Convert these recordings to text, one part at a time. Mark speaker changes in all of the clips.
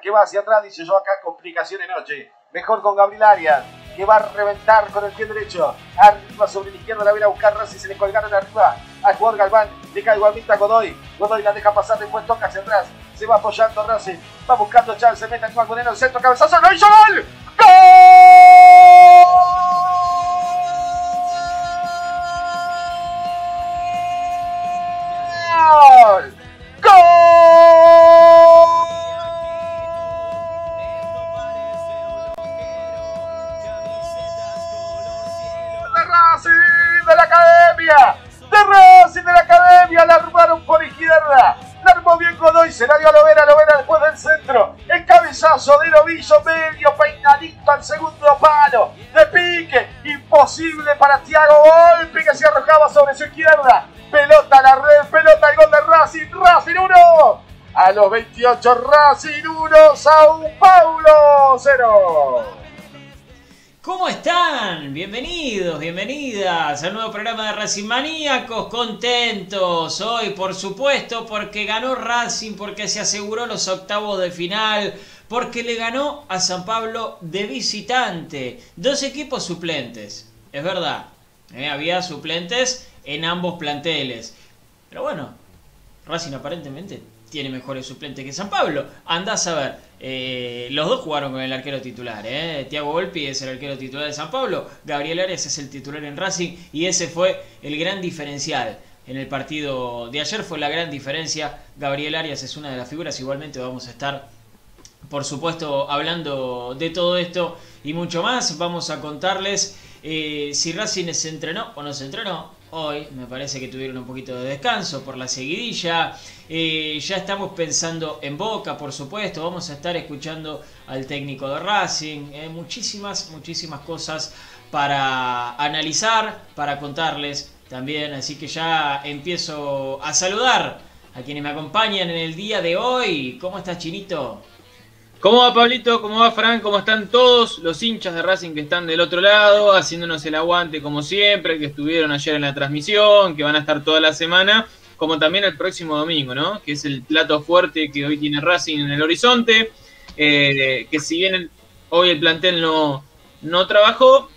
Speaker 1: que va hacia atrás, dice yo acá complicación en noche. Mejor con Gabriel Arias, que va a reventar con el pie derecho. Arriba sobre la izquierda la viene a buscar Rossi, se le colgaron arriba al jugador Galván. Le cae igualmente a Godoy. Godoy la deja pasar, después toca hacia atrás. Se va apoyando Rossi. Va buscando chance, mete a Juan Moreno, centro, cabezazo, ¡no hizo gol! ¡Gol! de De la Academia, de Racing de la Academia, la armaron por izquierda, la armó bien Godoy, se la dio a Lovera, Lovera después del centro, el cabezazo de Novillo, medio peinadito al segundo palo, de pique, imposible para Thiago, golpe que se arrojaba sobre su izquierda, pelota a la red, pelota al gol de Racing, Racing 1, a los 28 Racing 1, Sao Paulo 0.
Speaker 2: ¿Cómo están? Bienvenidos, bienvenidas al nuevo programa de Racing Maníacos. Contentos hoy, por supuesto, porque ganó Racing, porque se aseguró los octavos de final, porque le ganó a San Pablo de visitante. Dos equipos suplentes, es verdad. eh, había suplentes en ambos planteles. Pero bueno, Racing aparentemente tiene mejores suplentes que San Pablo. Andás a ver. Eh, los dos jugaron con el arquero titular. Eh. Tiago Volpi es el arquero titular de San Pablo. Gabriel Arias es el titular en Racing. Y ese fue el gran diferencial. En el partido de ayer fue la gran diferencia. Gabriel Arias es una de las figuras. Igualmente vamos a estar, por supuesto, hablando de todo esto y mucho más. Vamos a contarles eh, si Racing se entrenó o no se entrenó. Hoy me parece que tuvieron un poquito de descanso por la seguidilla. Eh, ya estamos pensando en Boca, por supuesto. Vamos a estar escuchando al técnico de Racing. eh, muchísimas, muchísimas cosas para analizar, para contarles también. Así que ya empiezo a saludar a quienes me acompañan en el día de hoy. ¿Cómo estás, Chinito?
Speaker 3: ¿Cómo va Pablito? ¿Cómo va Fran? ¿Cómo están todos los hinchas de Racing que están del otro lado, haciéndonos el aguante como siempre, que estuvieron ayer en la transmisión, que van a estar toda la semana, como también el próximo domingo, ¿no? Que es el plato fuerte que hoy tiene Racing en el horizonte, eh, que si bien hoy el plantel no, no trabajó,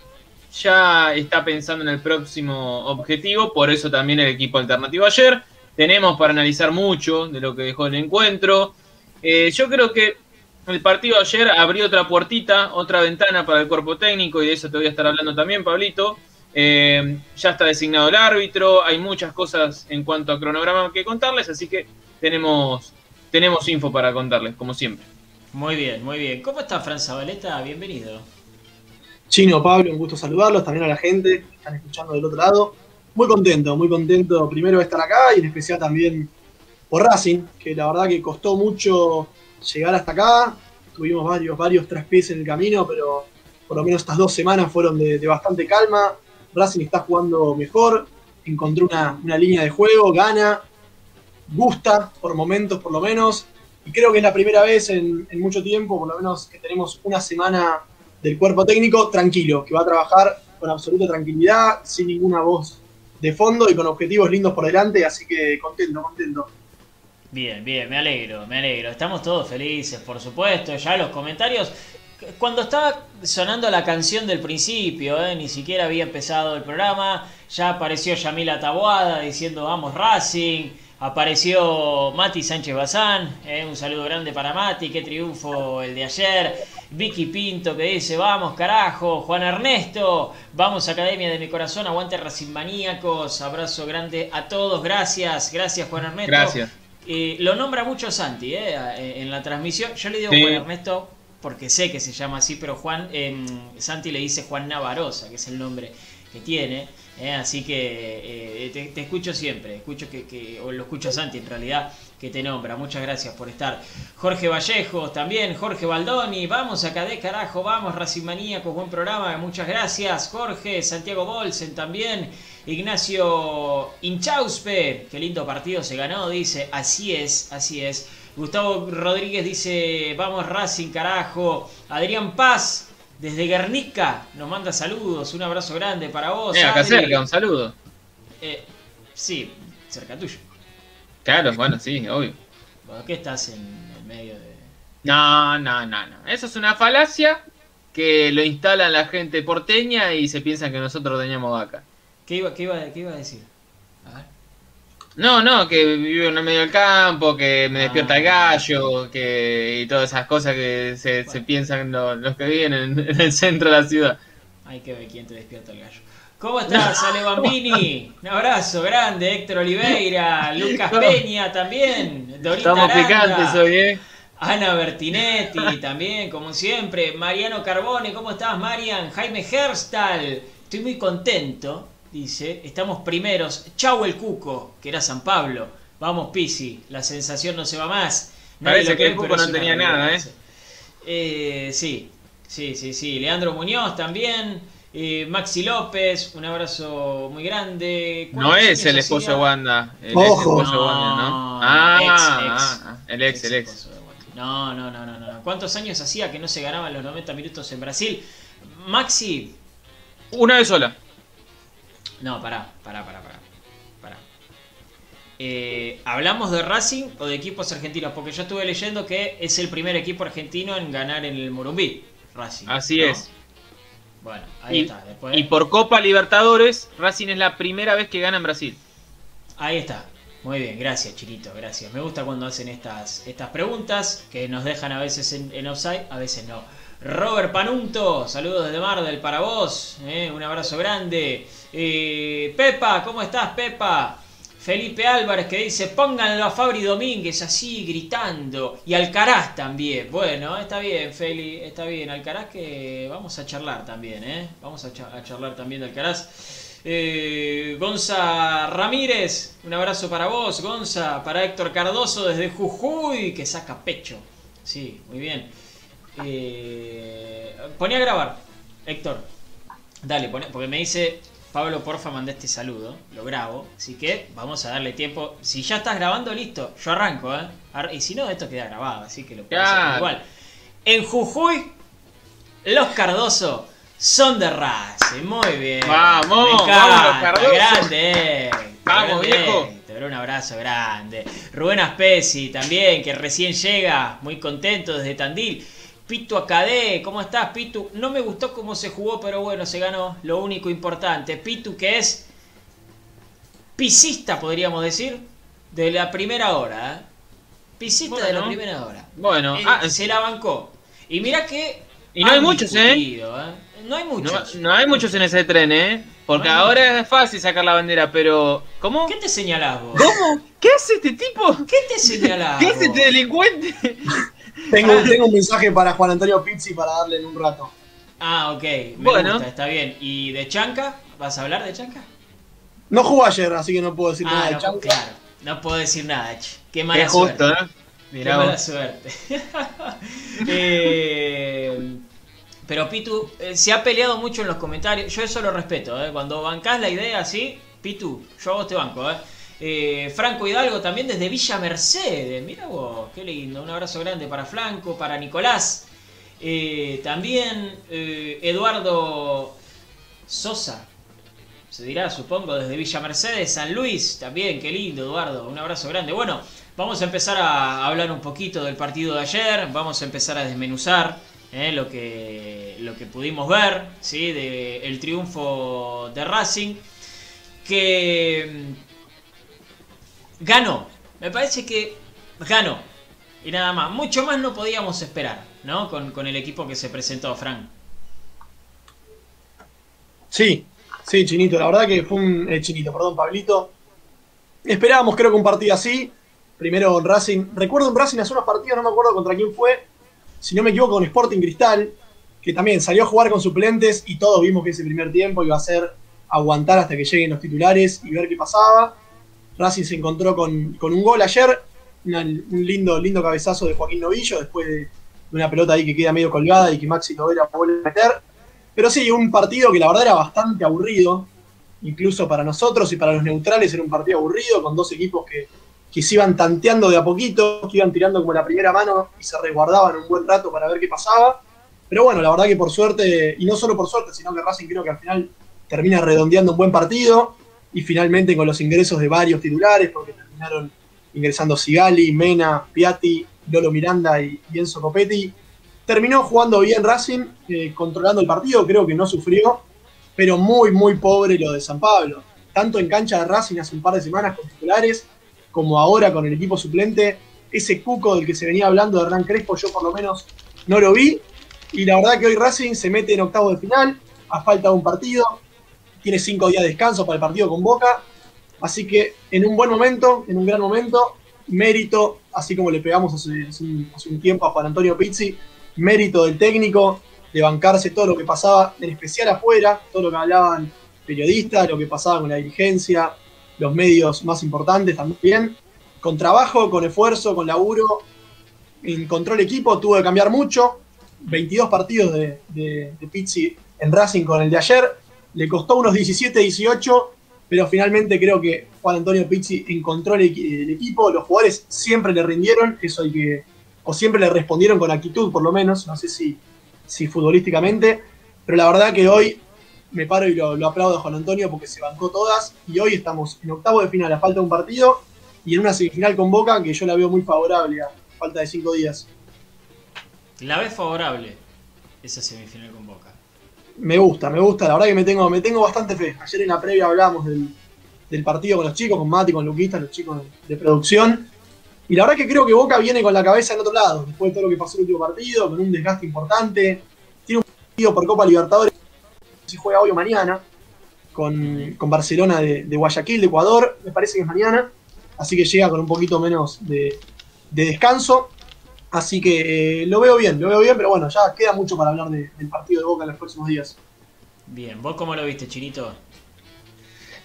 Speaker 3: ya está pensando en el próximo objetivo, por eso también el equipo alternativo ayer. Tenemos para analizar mucho de lo que dejó el encuentro. Eh, yo creo que el partido de ayer abrió otra puertita, otra ventana para el cuerpo técnico y de eso te voy a estar hablando también, Pablito. Eh, ya está designado el árbitro, hay muchas cosas en cuanto a cronograma que contarles, así que tenemos, tenemos info para contarles, como siempre.
Speaker 2: Muy bien, muy bien. ¿Cómo está Fran Zabaleta? Bienvenido.
Speaker 4: Chino, Pablo, un gusto saludarlos, también a la gente que están escuchando del otro lado. Muy contento, muy contento primero de estar acá y en especial también por Racing, que la verdad que costó mucho llegar hasta acá. Tuvimos varios, varios traspiés en el camino, pero por lo menos estas dos semanas fueron de, bastante calma. Racing está jugando mejor, encontró una, una línea de juego, gana, gusta por momentos por lo menos. Y creo que es la primera vez en mucho tiempo, por lo menos que tenemos una semana del cuerpo técnico tranquilo, que va a trabajar con absoluta tranquilidad, sin ninguna voz de fondo y con objetivos lindos por delante, así que contento, contento.
Speaker 2: Bien, bien, me alegro, me alegro. Estamos todos felices, por supuesto. Ya los comentarios. Cuando estaba sonando la canción del principio, ¿eh? ni siquiera había empezado el programa, ya apareció Yamila Taboada diciendo vamos Racing, apareció Mati Sánchez Bazán, ¿eh? un saludo grande para Mati, qué triunfo el de ayer, Vicky Pinto que dice vamos carajo, Juan Ernesto, vamos Academia de mi corazón, aguante Racing Maníacos, abrazo grande a todos, gracias, gracias Juan Ernesto.
Speaker 3: Gracias.
Speaker 2: Eh, lo nombra mucho Santi eh, en la transmisión. Yo le digo
Speaker 3: Sí.
Speaker 2: Juan Ernesto porque sé que se llama así, pero Juan eh, Santi le dice Juan Navarosa, que es el nombre que tiene. eh, así que eh, te, te escucho siempre, escucho que, que- o lo escucho a Santi en realidad, que te nombra. Muchas gracias por estar. Jorge Vallejos también, Jorge Baldoni, vamos acá de carajo, vamos Racing Maníacos, buen programa, muchas gracias. Jorge, Santiago Bolsen también. Ignacio Inchauspe, qué lindo partido se ganó, dice, así es, así es. Gustavo Rodríguez dice, vamos Racing, carajo. Adrián Paz, desde Guernica, nos manda saludos, un abrazo grande para vos.
Speaker 3: Eh, acá
Speaker 2: Adri.
Speaker 3: cerca, un saludo.
Speaker 2: Eh, sí, cerca tuyo.
Speaker 3: Claro, bueno, sí, obvio.
Speaker 2: ¿Por qué estás en el medio de...?
Speaker 3: No, no, no, no. Eso es una falacia que lo instalan la gente porteña y se piensan que nosotros teníamos vaca.
Speaker 2: ¿Qué iba, qué iba, qué iba a decir? A ver.
Speaker 3: No, no, que vivo en el medio del campo, que me
Speaker 2: Ah.
Speaker 3: despierta el gallo, que y todas esas cosas que se, se piensan lo- los que viven en, en el centro de la ciudad.
Speaker 2: Hay que ver quién te despierta el gallo. ¿Cómo estás, Ale Bambini? Un abrazo grande, Héctor Oliveira, Lucas. Peña también, Dorita
Speaker 3: Estamos
Speaker 2: Aranda,
Speaker 3: picantes hoy, ¿eh?
Speaker 2: Ana Bertinetti también, como siempre, Mariano Carbone, ¿cómo estás, Marian? Jaime Herstal, estoy muy contento, dice, estamos primeros, chau el Cuco, que era San Pablo, vamos Pisi, la sensación no se va más. Nadie
Speaker 3: Parece
Speaker 2: lo
Speaker 3: que el Cuco no tenía nada, ¿eh?
Speaker 2: Eh, sí, sí, sí, sí. Leandro Muñoz también. eh, Maxi López, un abrazo muy grande.
Speaker 3: No
Speaker 2: ¿Cuántos
Speaker 3: es el esposo de Wanda. El
Speaker 4: Ojo.
Speaker 3: ex esposo de Wanda, ¿no?
Speaker 2: No,
Speaker 3: Ah,
Speaker 2: ex, ex.
Speaker 3: ah, el ex, el ex.
Speaker 2: No, no, no, no, no. ¿Cuántos años hacía que no se ganaban los 90 minutos en Brasil? Maxi,
Speaker 3: Una vez sola.
Speaker 2: No, pará, pará, pará, pará. pará. Eh, ¿Hablamos de Racing o de equipos argentinos? Porque yo estuve leyendo que es el primer equipo argentino en ganar en el Morumbí. Racing.
Speaker 3: Así
Speaker 2: ¿no?
Speaker 3: es.
Speaker 2: Bueno, ahí
Speaker 3: Y,
Speaker 2: está. Después,
Speaker 3: y por Copa Libertadores, Racing es la primera vez que gana en Brasil.
Speaker 2: Ahí está. Muy bien, gracias Chirito, gracias. Me gusta cuando hacen estas, estas preguntas que nos dejan a veces en, en offside, a veces no. Robert Panunto, saludos desde Mardel para vos, eh, un abrazo grande. Eh, Pepa, ¿cómo estás Pepa? Felipe Álvarez que dice, pónganlo a Fabri Domínguez así gritando. Y Alcaraz también. Bueno, está bien, Feli, está bien. Alcaraz que vamos a charlar también, ¿eh? Vamos a, cha- a charlar también de Alcaraz. Eh, Gonza Ramírez, un abrazo para vos, Gonza. Para Héctor Cardoso desde Jujuy, que saca pecho. Sí, muy bien. Eh, poné a grabar, Héctor. Dale, porque me dice Pablo, porfa, mandé este saludo. Lo grabo. Así que vamos a darle tiempo. Si ya estás grabando, listo. Yo arranco, ¿eh? Ar- Y si no, esto queda grabado, así que lo puedo hacer igual. En Jujuy, los Cardoso son de Racing. Muy bien.
Speaker 3: Vamos, vamos, Cardoso.
Speaker 2: Grande.
Speaker 3: Vamos,
Speaker 2: grande.
Speaker 3: viejo.
Speaker 2: Te doy un abrazo grande. Rubén Aspesi también, que recién llega. Muy contento desde Tandil. Pitu Acadé, ¿cómo estás, Pitu? No me gustó cómo se jugó, pero bueno, se ganó lo único importante. Pitu, que es pisista, podríamos decir, de la primera hora. ¿eh? Pisista de la primera hora.
Speaker 3: Bueno,
Speaker 2: Eh,
Speaker 3: ah,
Speaker 2: se la bancó. Y mirá que.
Speaker 3: Y no hay muchos, ¿eh?
Speaker 2: discutido, ¿eh? No hay muchos.
Speaker 3: no hay muchos en ese tren, ¿eh? Porque
Speaker 2: No
Speaker 3: ahora es fácil sacar la bandera, pero. ¿Cómo?
Speaker 2: ¿Qué te señalás vos?
Speaker 3: ¿Cómo? ¿Qué hace este tipo?
Speaker 2: ¿Qué te señalás?
Speaker 3: ¿Qué hace este delincuente?
Speaker 4: Tengo, tengo un mensaje para Juan Antonio Pizzi para darle en un rato.
Speaker 2: Ah, ok. Me
Speaker 3: Bueno.
Speaker 2: gusta, está bien. ¿Y de Chanca? ¿Vas a hablar de Chanca?
Speaker 4: No jugó ayer, así que no puedo decir nada
Speaker 2: Ah,
Speaker 4: de
Speaker 2: no,
Speaker 4: Chanca.
Speaker 2: claro. No puedo decir nada. Qué mala
Speaker 3: Qué justo,
Speaker 2: suerte.
Speaker 3: ¿eh?
Speaker 2: Qué
Speaker 3: Mirá
Speaker 2: mala
Speaker 3: vos.
Speaker 2: suerte. Eh, Pero Pitu eh, se ha peleado mucho en los comentarios. Yo eso lo respeto. ¿eh? Cuando bancás la idea así, Pitu, yo a vos te banco. ¿eh? Eh, Franco Hidalgo también desde Villa Mercedes. Mira vos, qué lindo. Un abrazo grande para Franco, para Nicolás. Eh, también eh, Eduardo Sosa. Se dirá, supongo, desde Villa Mercedes, San Luis. También, qué lindo, Eduardo. Un abrazo grande. Bueno, vamos a empezar a hablar un poquito del partido de ayer. Vamos a empezar a desmenuzar lo, que, lo que pudimos ver ¿sí? el triunfo de Racing. Que ganó. Me parece que ganó. Y nada más. Mucho más no podíamos esperar, ¿no? Con, el equipo que se presentó, Frank.
Speaker 4: Sí, sí, Chinito. La verdad que fue un. eh, Chinito, perdón, Pablito. Esperábamos, creo que un partido así. Primero en Racing. Recuerdo en Racing hace unos partidos, no me acuerdo contra quién fue. Si no me equivoco, con Sporting Cristal. Que también salió a jugar con suplentes y todos vimos que ese primer tiempo iba a ser aguantar hasta que lleguen los titulares y ver qué pasaba. Racing se encontró con, con un gol ayer. un lindo, lindo cabezazo de Joaquín Novillo después de, una pelota ahí que queda medio colgada y que Maxi Lovera vuelve a meter. Pero sí, un partido que la verdad era bastante aburrido, incluso para nosotros y para los neutrales era un partido aburrido, con dos equipos que, que se iban tanteando de a poquito, que iban tirando como la primera mano y se resguardaban un buen rato para ver qué pasaba. Pero bueno, la verdad que por suerte, y no solo por suerte, sino que Racing creo que al final termina redondeando un buen partido y finalmente con los ingresos de varios titulares, porque terminaron ingresando Sigali, Mena, Piatti, Lolo Miranda y, Enzo Copetti, terminó jugando bien Racing, eh, controlando el partido, creo que no sufrió, pero muy, muy pobre lo de San Pablo. Tanto en cancha de Racing hace un par de semanas con titulares, como ahora con el equipo suplente. Ese cuco del que se venía hablando de Hernán Crespo, yo por lo menos no lo vi. Y la verdad que hoy Racing se mete en octavo de final, a falta de un partido. Tiene cinco días de descanso para el partido con Boca. Así que en un buen momento, en un gran momento, mérito, así como le pegamos hace, un, tiempo a Juan Antonio Pizzi, mérito del técnico de bancarse todo lo que pasaba, en especial afuera, todo lo que hablaban periodistas, lo que pasaba con la dirigencia, los medios más importantes también. Con trabajo, con esfuerzo, con laburo, encontró el equipo, tuvo que cambiar mucho. 22 partidos de Pizzi en Racing con el de ayer. Le costó unos 17, 18, pero finalmente creo que Juan Antonio Pizzi encontró el, equi- el equipo. Los jugadores siempre le rindieron, eso hay que. O siempre le respondieron con actitud, por lo menos. No sé si, si futbolísticamente. Pero la verdad que hoy me paro y lo, lo aplaudo a Juan Antonio porque se bancó todas. Y hoy estamos en octavo de final a falta de un partido. Y en una semifinal con Boca que yo la veo muy favorable a falta de cinco días.
Speaker 2: La vez favorable esa semifinal con Boca.
Speaker 4: Me gusta, me gusta, la verdad que me tengo, me tengo bastante fe. Ayer en la previa hablábamos del, partido con los chicos, con Mati, con Luquita, los chicos de, producción. Y la verdad que creo que Boca viene con la cabeza en otro lado, después de todo lo que pasó en el último partido, con un desgaste importante. Tiene un partido por Copa Libertadores, se juega hoy o mañana, con, con Barcelona de, Guayaquil, de Ecuador, me parece que es mañana. Así que llega con un poquito menos de descanso. Así que eh, lo veo bien, lo veo bien, pero bueno, ya queda mucho para hablar de- del partido de Boca en los próximos días.
Speaker 2: Bien, ¿vos cómo lo viste, Chinito?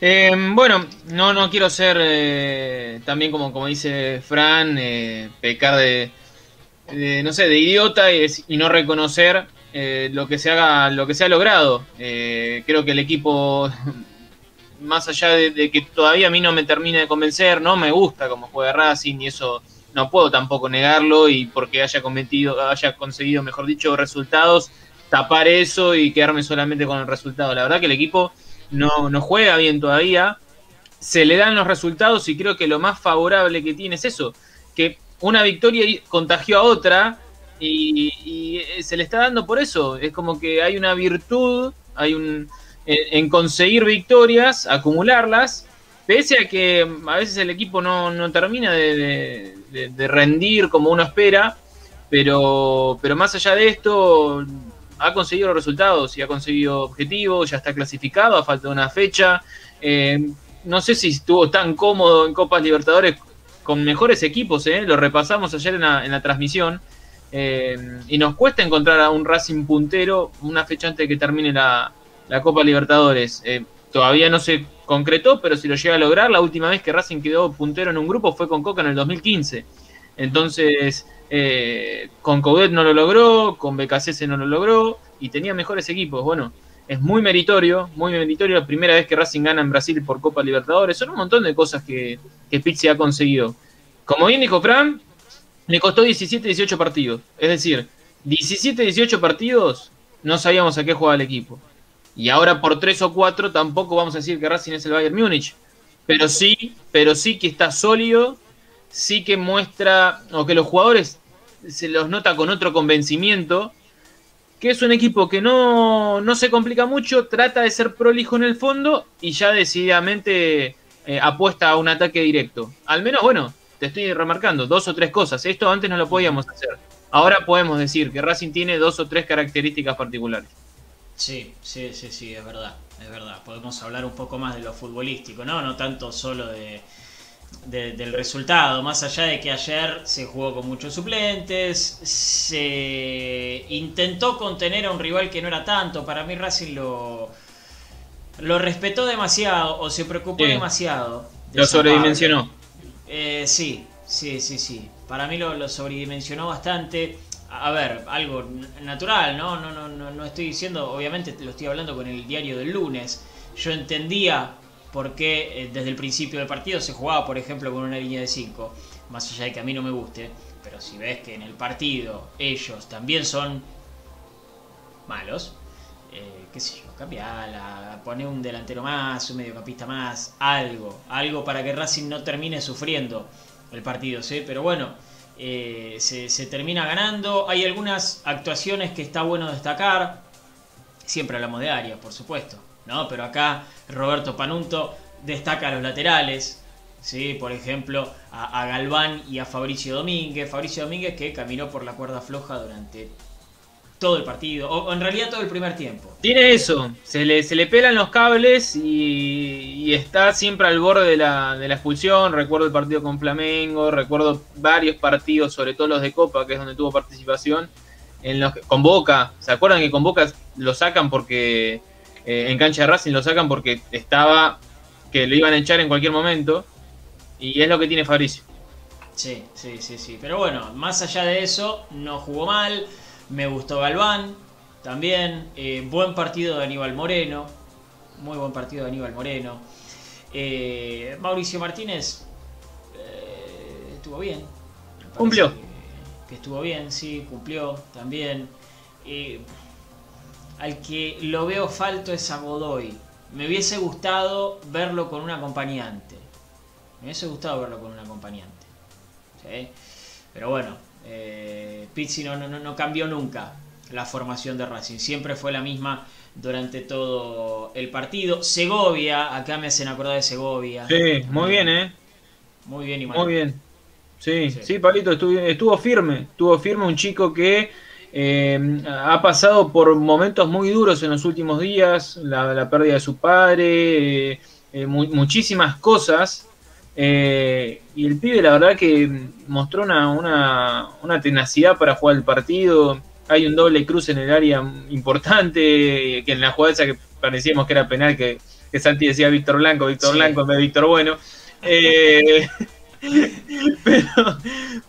Speaker 3: Eh, bueno, no, no quiero ser eh, también como, como dice Fran, eh, pecar de, de, no sé, de idiota y, no reconocer eh, lo que se haga, lo que se ha logrado. Eh, creo que el equipo, más allá de, de que todavía a mí no me termina de convencer, no me gusta cómo juega Racing y eso no puedo tampoco negarlo y porque haya cometido, haya conseguido, mejor dicho, resultados, tapar eso y quedarme solamente con el resultado. La verdad que el equipo no, no juega bien todavía. Se le dan los resultados y creo que lo más favorable que tiene es eso, que una victoria contagió a otra y, eh, se le está dando por eso. Es como que hay una virtud, hay un en, conseguir victorias, acumularlas, pese a que a veces el equipo no, no termina de- de- rendir como uno espera, pero, pero más allá de esto, ha conseguido resultados y ha conseguido objetivos, ya está clasificado a falta de una fecha. Eh, no sé si estuvo tan cómodo en Copas Libertadores con mejores equipos, ¿eh? lo repasamos ayer en la, en la transmisión. Eh, y nos cuesta encontrar a un Racing puntero una fecha antes de que termine la, la Copa Libertadores. Todavía no se concretó, pero si lo llega a lograr, la última vez que Racing quedó puntero en un grupo fue con Coca en el 2015. Entonces, Eh, con Coudet no lo logró, con BKC no lo logró y tenía mejores equipos. Bueno, es muy meritorio, muy meritorio. La primera vez que Racing gana en Brasil por Copa Libertadores. Son un montón de cosas que, que Pizzi ha conseguido. Como bien dijo Fran, le costó 17, 18 partidos. Es decir, 17, 18 partidos no sabíamos a qué jugaba el equipo. Y ahora por 3 o 4 tampoco vamos a decir que Racing es el Bayern Múnich. Pero sí, pero sí que está sólido, sí que muestra, o que los jugadores se los nota con otro convencimiento, que es un equipo que no, no se complica mucho, trata de ser prolijo en el fondo y ya decididamente eh, apuesta a un ataque directo. Al menos, bueno, te estoy remarcando dos o tres cosas. Esto antes no lo podíamos hacer. Ahora podemos decir que Racing tiene dos o tres características particulares.
Speaker 2: Sí, sí, sí, sí, es verdad, es verdad. Podemos hablar un poco más de lo futbolístico, ¿no? No tanto solo de, de- del resultado, más allá de que ayer se jugó con muchos suplentes, se intentó contener a un rival que no era tanto. Para mí Racing lo, lo respetó demasiado o se preocupó
Speaker 3: Sí.
Speaker 2: demasiado. de
Speaker 3: Lo sobredimensionó.
Speaker 2: Eh, sí, sí, sí, sí. Para mí lo, lo sobredimensionó bastante. A ver, algo natural, ¿no? No, no, no, no estoy diciendo, obviamente lo estoy hablando con el diario del lunes. Yo entendía por qué eh, desde el principio del partido se jugaba, por ejemplo, con una línea de 5. Más allá de que a mí no me guste. Pero si ves que en el partido ellos también son malos, eh, qué sé yo, cambiala, pone un delantero más, un mediocampista más, algo, algo para que Racing no termine sufriendo el partido, ¿sí? Pero bueno, eh, se, termina ganando, hay algunas actuaciones que está bueno destacar, siempre hablamos de Arias, por supuesto, ¿no? Pero acá Roberto Panunto destaca a los laterales, ¿sí? Por ejemplo, a, a Galván y a Fabricio Domínguez, Fabricio Domínguez que caminó por la cuerda floja durante todo el partido, o, o en realidad todo el primer tiempo.
Speaker 3: Tiene eso, se le, se le pelan los cables y, y está siempre al borde de la, de la expulsión. Recuerdo el partido con Flamengo, recuerdo varios partidos, sobre todo los de Copa, que es donde tuvo participación, en los que, con Boca. ¿Se acuerdan que con Boca lo sacan porque eh, en cancha de Racing lo sacan porque estaba que lo iban a echar en cualquier momento? Y es lo que tiene Fabricio.
Speaker 2: Sí, sí, sí, sí. Pero bueno, más allá de eso, no jugó mal. Me gustó Galván también. eh, buen partido de Aníbal Moreno. Muy buen partido de Aníbal Moreno. Eh, Mauricio Martínez eh, estuvo bien.
Speaker 3: Cumplió.
Speaker 2: Que, que estuvo bien, sí, cumplió también. Al que lo veo falto es a Godoy. Me hubiese gustado verlo con un acompañante. Me hubiese gustado verlo con un acompañante. ¿sí? Pero bueno, eh, Pizzi no, no, no- cambió nunca la formación de Racing. Siempre fue la misma durante todo el partido. Segovia, acá me hacen acordar de Segovia.
Speaker 3: Sí, muy bien, ¿eh?
Speaker 2: Muy bien y mal.
Speaker 3: Muy bien. Sí,
Speaker 2: Sí.
Speaker 3: sí, Pablito, estuvo, estuvo firme. Estuvo firme un chico que eh, ha pasado por momentos muy duros en los últimos días. La, la pérdida de su padre, eh, eh, mu- muchísimas cosas. Eh, y el pibe, la verdad, que mostró una, una, una tenacidad para jugar el partido. Hay un doble cruz en el área importante. Que en la jugada esa que parecíamos que era penal, que, que Santi decía Víctor Blanco, Víctor
Speaker 2: Sí.
Speaker 3: Blanco en vez de Víctor Bueno. Eh, pero,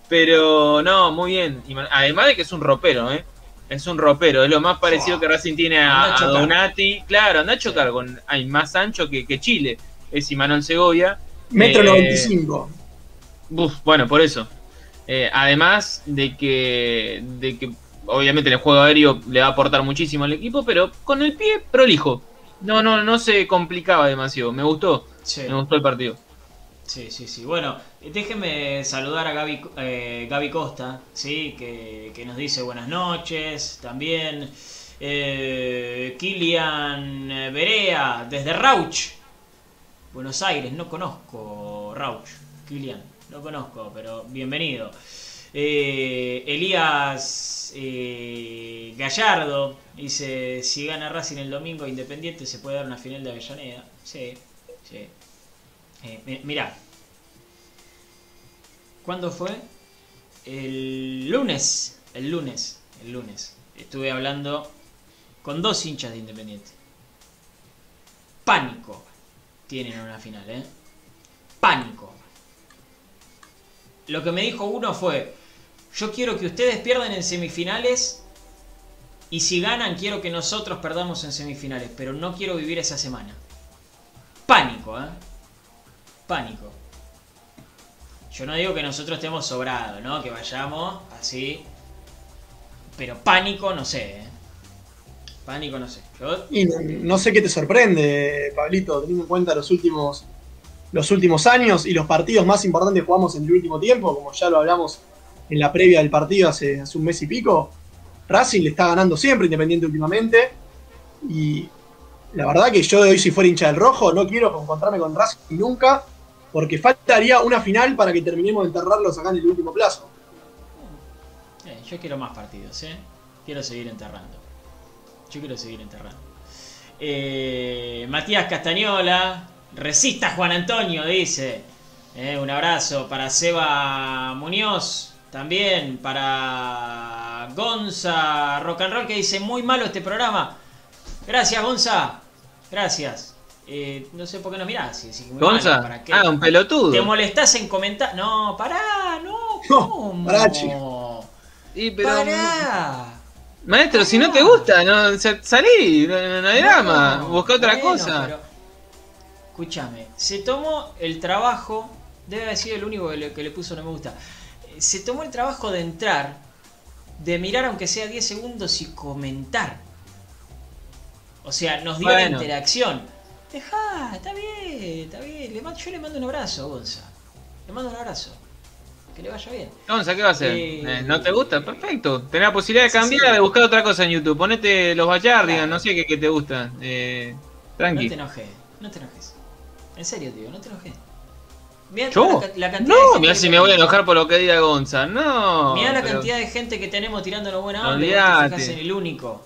Speaker 3: pero no, muy bien. Además de que es un ropero, ¿eh? Es un ropero, es lo más parecido que Racing tiene
Speaker 2: a.
Speaker 3: Donati. Claro, anda a chocar con. Hay más ancho que, que Chile. Es Imanol Segovia.
Speaker 4: Metro
Speaker 3: Eh,
Speaker 4: 95.
Speaker 3: Uf, bueno, por eso. Eh, además de que, de que obviamente en el juego aéreo le va a aportar muchísimo al equipo, pero con el pie prolijo. No, no, no se complicaba demasiado. Me gustó,
Speaker 2: Sí.
Speaker 3: me gustó el partido.
Speaker 2: Sí, sí, sí. Bueno, déjenme saludar a Gaby, eh, Gaby Costa, ¿sí? Que, que nos dice buenas noches. También eh, Kilian Berea, desde Rauch, Buenos Aires. No conozco Rauch, Kilian, no conozco, pero bienvenido. Eh, Elías eh, Gallardo dice: Si gana Racing el domingo, Independiente se puede dar una final de Avellaneda. Sí, sí. Eh, mi- mirá. ¿Cuándo fue? El lunes. El lunes. El lunes. Estuve hablando con dos hinchas de Independiente. Pánico. Tienen en una final, ¿eh? Pánico. Lo que me dijo uno fue, Yo quiero que ustedes pierdan en semifinales y si ganan quiero que nosotros perdamos en semifinales, pero no quiero vivir esa semana. Pánico, ¿eh? Pánico. Yo no digo que nosotros estemos sobrados, ¿no? Que vayamos así. Pero pánico no sé, ¿eh? Pánico no sé. Yo
Speaker 4: Y no, no sé qué te sorprende, Pablito, teniendo en cuenta los últimos, los últimos años y los partidos más importantes que jugamos en el último tiempo, como ya lo hablamos en la previa del partido hace, hace un mes y pico. Racing le está ganando siempre, Independiente últimamente. Y la verdad que yo de hoy, si fuera hincha del rojo, no quiero encontrarme con Racing nunca, porque faltaría una final para que terminemos de enterrarlos acá en el último plazo.
Speaker 2: Eh, yo quiero más partidos, ¿eh? Quiero seguir enterrando. Yo quiero seguir enterrando. Eh, Matías Castañola, resista Juan Antonio, dice. Eh, un abrazo para Seba Muñoz, también para Gonza Rock and Roll, que dice, muy malo este programa. Gracias, Gonza. Gracias. Eh, no sé por qué no mirás. si malo,
Speaker 3: ¿Gonza?
Speaker 2: ¿para qué?
Speaker 3: Ah, un pelotudo.
Speaker 2: ¿Te molestás en comentar? No, pará, no.
Speaker 4: No,
Speaker 2: ¿Cómo?
Speaker 4: pará, chico.
Speaker 3: Y, pero,
Speaker 2: Pará.
Speaker 3: Maestro, si no te gusta, no, sa- salí, no, no hay drama,
Speaker 2: No,
Speaker 3: busca otra
Speaker 2: bueno,
Speaker 3: cosa.
Speaker 2: pero- Escúchame, se tomó el trabajo, debe haber sido el único que le, que le puso no me gusta. Se tomó el trabajo de entrar, de mirar aunque sea 10 segundos y comentar. O sea, nos dio la interacción. Dejá, está bien, está bien. Le mando- yo le mando un abrazo, Gonza. Le mando un abrazo. Que le vaya bien.
Speaker 3: Gonza, ¿qué va a hacer?
Speaker 2: Eh,
Speaker 3: Eh, ¿No te gusta? Perfecto. Tenés la posibilidad de
Speaker 2: Sí,
Speaker 3: cambiar,
Speaker 2: sí.
Speaker 3: de buscar otra cosa en YouTube. Ponete los Bachardigans,
Speaker 2: Claro.
Speaker 3: no sé qué, qué te gusta. Eh,
Speaker 2: No
Speaker 3: tranqui.
Speaker 2: te enojes, no te enojes. En serio, tío, no te enojes. Mirá
Speaker 3: ¿Yo?
Speaker 2: la la cantidad de
Speaker 3: No,
Speaker 2: que
Speaker 3: si me voy a enojar por lo que diga Gonza. No.
Speaker 2: Mirá la
Speaker 3: pero-
Speaker 2: cantidad de gente que tenemos tirándonos buena onda. y te fijás en el único.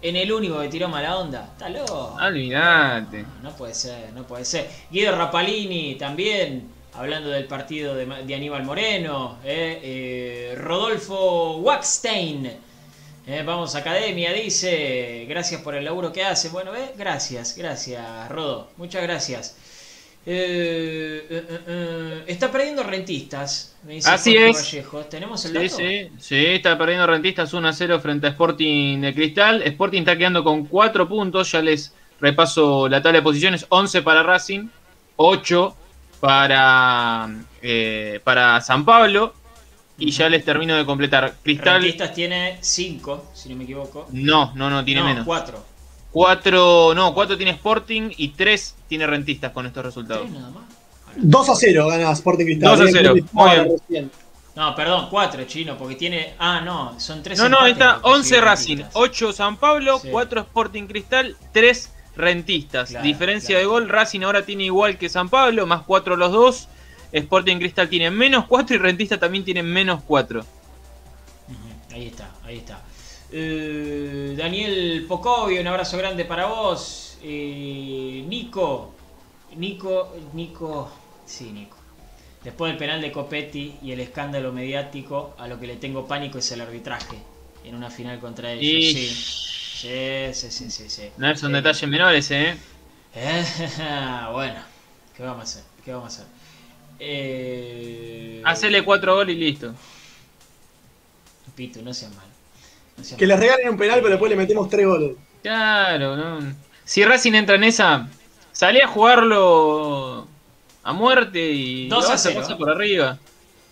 Speaker 2: En el único que tiró mala onda. Está loco.
Speaker 3: Olvídate.
Speaker 2: No puede ser, no puede ser. Guido Rapalini también, hablando del partido de, Aníbal Moreno. eh, eh, Rodolfo Waxstein. eh, vamos Academia, dice. Gracias por el laburo que hace. Bueno, eh, gracias, gracias, Rodo. Muchas gracias. Está perdiendo rentistas. Me dice
Speaker 3: Así
Speaker 2: Jorge
Speaker 3: es.
Speaker 2: Vallejo. ¿Tenemos el
Speaker 3: Sí,
Speaker 2: dato?
Speaker 3: sí, sí, está perdiendo Rentistas 1 a 0 frente a Sporting de Cristal. Sporting está quedando con 4 puntos, ya les repaso la tabla de posiciones, 11 para Racing, 8 para, eh, para San Pablo y ya les termino de completar. Cristal,
Speaker 2: Rentistas tiene 5, si no me equivoco.
Speaker 3: no, no, no, tiene
Speaker 2: no,
Speaker 3: menos.
Speaker 2: 4.
Speaker 3: 4, no, 4 tiene Sporting y 3 tiene Rentistas con estos resultados.
Speaker 2: 3 nada más.
Speaker 4: 2 a 0 gana Sporting Cristal.
Speaker 3: 2 a
Speaker 4: eh,
Speaker 3: 0,
Speaker 4: que
Speaker 3: muy bien.
Speaker 2: No, perdón, 4 chino, porque tiene. Ah, no, son 3
Speaker 3: No, no, está 11 Racing, 8 San Pablo,
Speaker 2: Sí.
Speaker 3: 4 Sporting Cristal, 3 Rentistas.
Speaker 2: Claro,
Speaker 3: Diferencia
Speaker 2: claro.
Speaker 3: de gol, Racing ahora tiene igual que San Pablo, más 4 los dos. Sporting Cristal tiene menos 4 y Rentista también tiene menos 4.
Speaker 2: Ahí está, ahí está. Eh, Daniel Pocovio, un abrazo grande para vos. Eh, Nico, Nico, Nico, sí, Nico. Después del penal de Copetti y el escándalo mediático, a lo que le tengo pánico es el arbitraje en una final contra ellos.
Speaker 3: Y
Speaker 2: Sí, sí, sí, sí, sí. sí.
Speaker 3: no son
Speaker 2: Eh,
Speaker 3: detalles menores, ¿eh?
Speaker 2: Eh, bueno, ¿qué vamos a hacer? ¿Qué vamos a hacer? Eh,
Speaker 3: Hacele 4 goles y listo.
Speaker 2: Pito, no sea mal. No sea
Speaker 4: Que
Speaker 2: mal.
Speaker 4: les regalen un penal, pero después le metemos 3 goles.
Speaker 3: Claro, no. Si Racing entra en esa, salí a jugarlo a muerte y
Speaker 2: Dos a
Speaker 3: vas a
Speaker 2: cero.
Speaker 3: pasar por arriba.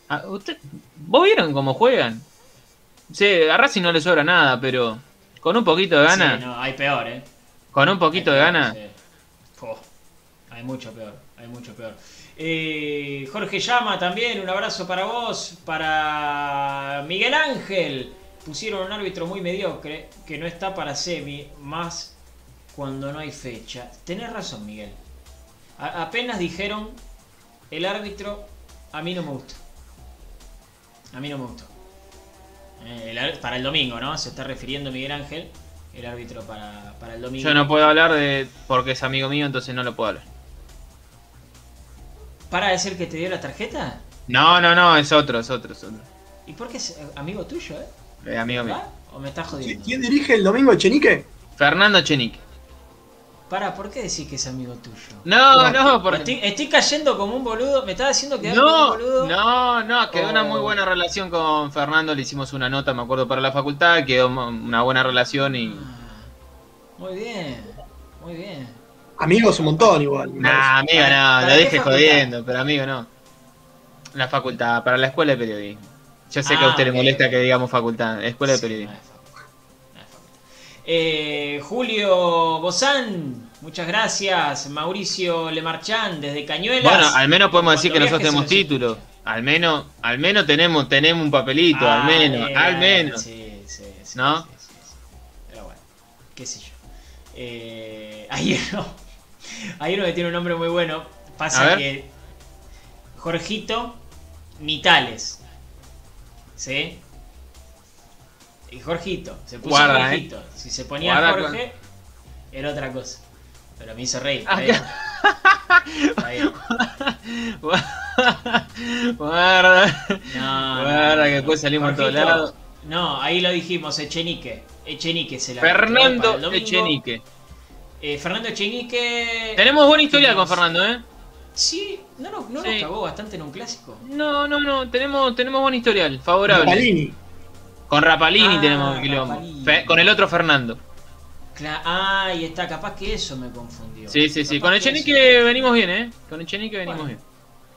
Speaker 3: Ah, usted- ¿Vos vieron cómo juegan? Sí, a Racing no le sobra nada, pero con un poquito de gana,
Speaker 2: Sí, no, hay peor, ¿eh?
Speaker 3: con un poquito de gana,
Speaker 2: sí. Po, hay mucho peor, hay mucho peor. Eh, Jorge Llama también, un abrazo para vos, para Miguel Ángel. Pusieron un árbitro muy mediocre que no está para semi, más cuando no hay fecha. Tenés razón, Miguel. A- apenas dijeron el árbitro, a mí no me gusta. A mí no me gustó. Eh, el ar- para el domingo, ¿no? Se está refiriendo Miguel Ángel, el árbitro para, para el domingo.
Speaker 3: yo no puedo hablar de porque es amigo mío, entonces no lo puedo hablar.
Speaker 2: ¿Para decir que te dio la tarjeta?
Speaker 3: No, no, no, es otro, es otro, es otro.
Speaker 2: ¿Y por qué es eh, amigo tuyo, eh?
Speaker 3: Es amigo mío.
Speaker 2: ¿O me estás jodiendo?
Speaker 4: ¿Quién dirige el domingo Chenique?
Speaker 3: Fernando Chenique.
Speaker 2: Para, ¿por qué decís que es amigo tuyo?
Speaker 3: No,
Speaker 4: No,
Speaker 3: no, porque
Speaker 2: Estoy, estoy cayendo como un boludo. ¿Me estás haciendo quedar como un
Speaker 3: No,
Speaker 2: boludo?
Speaker 3: no, No, no, quedó una muy
Speaker 2: Oh.
Speaker 3: buena relación con Fernando. Le hicimos una nota, me acuerdo, para la facultad. Quedó una buena relación y.
Speaker 2: Muy bien, muy bien.
Speaker 4: Amigos un montón igual.
Speaker 3: Nah, amigo, no,
Speaker 2: ¿Para
Speaker 3: lo
Speaker 2: facultad?
Speaker 3: jodiendo, pero amigo, no. La facultad, para la escuela de periodismo. Yo sé que a
Speaker 2: Ah,
Speaker 3: usted le molesta que digamos facultad, escuela de periodismo.
Speaker 2: no Eh, Julio Bozán, muchas gracias. Mauricio Lemarchán, desde Cañuelas.
Speaker 3: Bueno, al menos podemos decir que nosotros tenemos título. Al menos, al menos tenemos, tenemos un papelito, al
Speaker 2: Ah,
Speaker 3: menos,
Speaker 2: eh,
Speaker 3: al menos.
Speaker 2: Sí, sí, sí,
Speaker 3: ¿No?
Speaker 2: sí, sí, sí. Pero bueno, qué sé yo. Eh, hay uno, hay uno que tiene un nombre muy bueno. Pasa que Jorgito Nitales. ¿Sí? Y Jorgito. Se puso
Speaker 3: Guarda, eh.
Speaker 2: Jorgito. Si se ponía
Speaker 3: Guarda
Speaker 2: Jorge, era otra cosa. Pero me hizo reír.
Speaker 3: Ah,
Speaker 2: Está bien. Está bien.
Speaker 3: Guarda,
Speaker 2: No,
Speaker 3: guarda,
Speaker 2: no,
Speaker 3: que después salimos a todos
Speaker 2: Jorgito,
Speaker 3: lados.
Speaker 2: No, ahí lo dijimos, Echenique. Echenique se la
Speaker 3: Fernando. Echenique.
Speaker 2: Eh, Fernando Echenique.
Speaker 3: Tenemos buena historia con
Speaker 2: Tenemos-
Speaker 3: Fernando, ¿eh?
Speaker 2: Sí, no, no, no
Speaker 3: Sí.
Speaker 2: nos cagó bastante en un clásico.
Speaker 3: No, no, no, tenemos, tenemos buen historial, favorable.
Speaker 4: Palini.
Speaker 3: Con Rapalini
Speaker 2: Ah,
Speaker 3: tenemos el quilombo.
Speaker 2: Rapalini.
Speaker 3: Fe- con el otro Fernando.
Speaker 2: Cla- ah, y está, capaz que eso me confundió.
Speaker 3: Sí, sí, sí. Con
Speaker 2: que
Speaker 3: Echenique venimos bien, ¿eh? Con Echenique venimos
Speaker 2: Bueno.
Speaker 3: bien.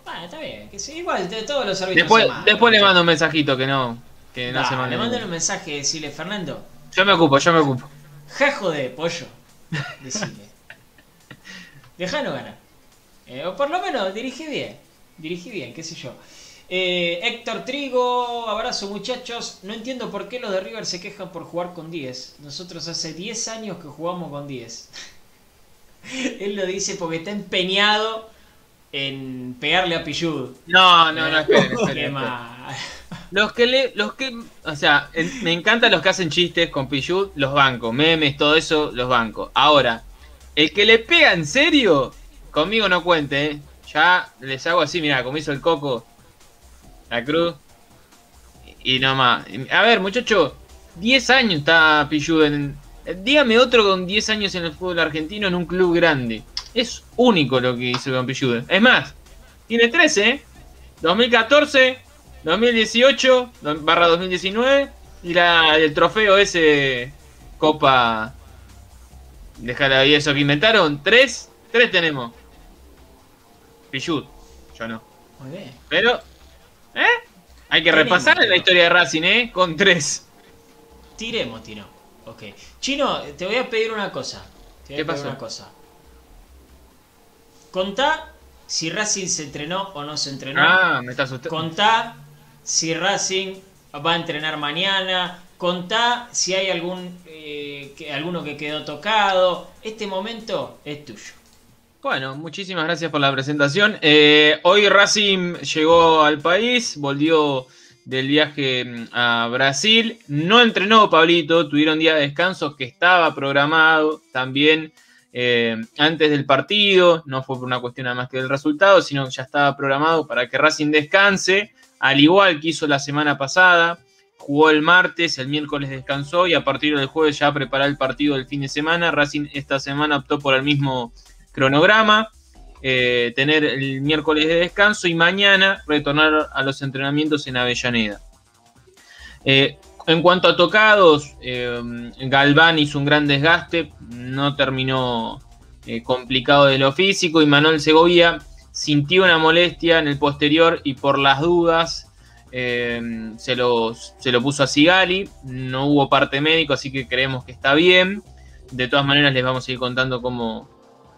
Speaker 2: Ah, está bien, que sí, igual de todos los árbitros.
Speaker 3: Después, le mando un mensajito que no, que no se mande.
Speaker 2: le
Speaker 3: ninguno.
Speaker 2: un mensaje, decirle, Fernando,
Speaker 3: Yo me ocupo, yo me ocupo.
Speaker 2: jajo de pollo. Decile. Dejano ganar. Eh, o por lo menos dirigí bien. Dirigí bien, qué sé yo. Eh, Héctor Trigo, abrazo muchachos. No entiendo por qué los de River se quejan por jugar con 10. Nosotros hace 10 años que jugamos con 10. Él lo dice porque está empeñado en pegarle a Pillud.
Speaker 3: No, no, no, esperen, esperen, esperen. Los que le, los que, o sea, me encantan los que hacen chistes con Pichut, los bancos, memes, todo eso, los bancos. Ahora, el que le pega en serio, conmigo no cuente, ¿eh? Ya les hago así, mira, como hizo el Coco, la Cruz, y no más. A ver, muchacho, 10 años está Pichut en... Dígame otro con 10 años en el fútbol argentino en un club grande. Es único lo que hizo con Pichut. Es más, tiene 13, ¿eh? 2014, 2018, do- barra 2019 y la, el trofeo ese Copa. Déjala ahí eso que inventaron. Tres, tres tenemos. Pichut, yo no.
Speaker 2: Muy bien.
Speaker 3: Pero, ¿eh? Hay que repasar la historia de Racing, ¿eh? Con tres.
Speaker 2: Tiremos, Tino. Ok. Chino, te voy a pedir una cosa. Te voy
Speaker 3: ¿Qué
Speaker 2: a pedir
Speaker 3: pasó?
Speaker 2: una cosa. Contá si Racing se entrenó o no se entrenó.
Speaker 3: Ah, me está asustando.
Speaker 2: Contá si Racing va a entrenar mañana. Contá si hay algún eh, que, alguno que quedó tocado. Este momento es tuyo.
Speaker 3: Bueno, muchísimas gracias por la presentación. Eh, hoy Racing llegó al país, volvió del viaje mm, a Brasil. No entrenó Pablito, tuvieron día de descanso que estaba programado también eh, antes del partido. No fue por una cuestión nada más que del resultado, sino que ya estaba programado para que Racing descanse, al igual que hizo la semana pasada. Jugó el martes, el miércoles descansó y a partir del jueves ya preparó el partido del fin de semana. Racing esta semana optó por el mismo cronograma, eh, tener el miércoles de descanso y mañana retornar a los entrenamientos en Avellaneda. Eh, en cuanto a tocados, eh, Galván hizo un gran desgaste, no terminó complicado de lo físico y Manuel Segovia sintió una molestia en el posterior y por las dudas se, lo, se lo puso a Sigali, no hubo parte médico, así que creemos que está bien. De todas maneras les vamos a ir contando cómo,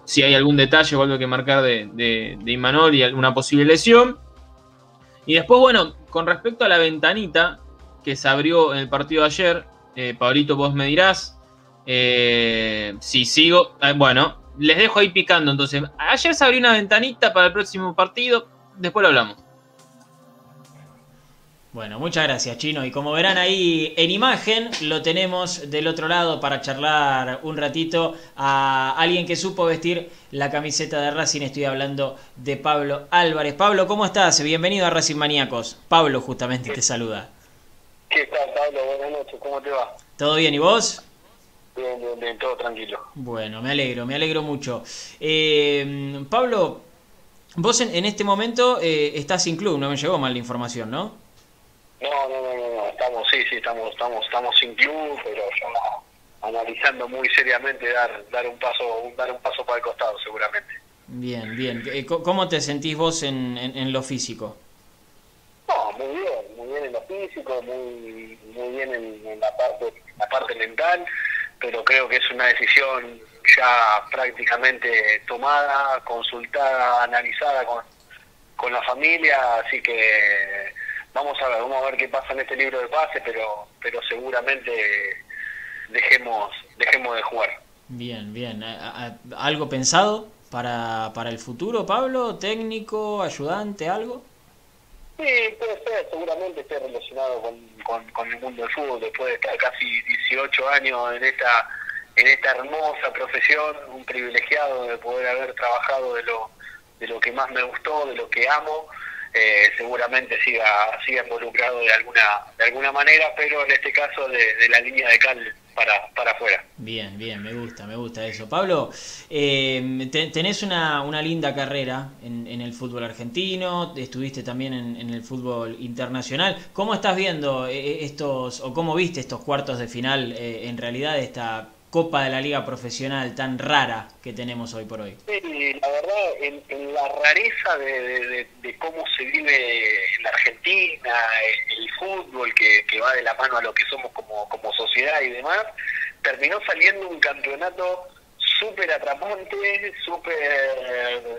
Speaker 3: si hay algún detalle o algo que marcar de, de, de Imanol y alguna posible lesión. Y después, bueno, con respecto a la ventanita que se abrió en el partido de ayer, eh, Pablito, vos me dirás eh, si sigo. eh, bueno, les dejo ahí picando. Entonces, ayer se abrió una ventanita para el próximo partido, después lo hablamos.
Speaker 2: Bueno, muchas gracias, Chino. Y como verán ahí en imagen, lo tenemos del otro lado para charlar un ratito a alguien que supo vestir la camiseta de Racing. Estoy hablando de Pablo Álvarez. Pablo, ¿cómo estás? Bienvenido a Racing Maníacos. Pablo justamente te saluda.
Speaker 5: ¿Qué tal, Pablo? Buenas noches, ¿cómo te va?
Speaker 2: ¿Todo bien y vos?
Speaker 5: Bien, bien, bien, todo tranquilo.
Speaker 2: Bueno, me alegro, me alegro mucho. Eh, Pablo, Vos en, en este momento eh, estás sin club, no me llegó mal la información, ¿no?
Speaker 5: No, no, no, no, estamos, sí, sí, estamos, estamos, estamos sin club, pero ya analizando muy seriamente dar, dar un paso, dar un paso para el costado, seguramente.
Speaker 2: Bien, bien. Eh, ¿Cómo te sentís vos en, en, en lo físico?
Speaker 5: No, muy bien, muy bien en lo físico, muy, muy bien en, en la parte, en la parte mental, pero creo que es una decisión ya prácticamente tomada, consultada, analizada con, con la familia, así que vamos a ver, vamos a ver qué pasa en este libro de pase, pero, pero seguramente dejemos, dejemos de jugar.
Speaker 2: Bien, bien. ¿A- a- ¿Algo pensado para, para el futuro, Pablo? ¿Técnico, ayudante, algo?
Speaker 5: Sí, puede ser, seguramente esté relacionado con, con, con el mundo del fútbol, después de estar casi 18 años en esta, en esta hermosa profesión, un privilegiado de poder haber trabajado de lo, de lo que más me gustó, de lo que amo, eh, seguramente siga, siga involucrado de alguna, de alguna manera, pero en este caso de, la línea de cal para, para afuera.
Speaker 2: Bien, bien, me gusta, me gusta eso. Pablo, eh, te- tenés una, una linda carrera en, en el fútbol argentino, estuviste también en, el fútbol internacional. ¿Cómo estás viendo eh, estos, o cómo viste estos cuartos de final eh, en realidad esta Copa de la Liga Profesional tan rara que tenemos hoy por hoy?
Speaker 5: Sí, la verdad, en, la rareza de, cómo se vive en la Argentina, el, fútbol que, que va de la mano a lo que somos como, como sociedad y demás, terminó saliendo un campeonato súper atrapante, súper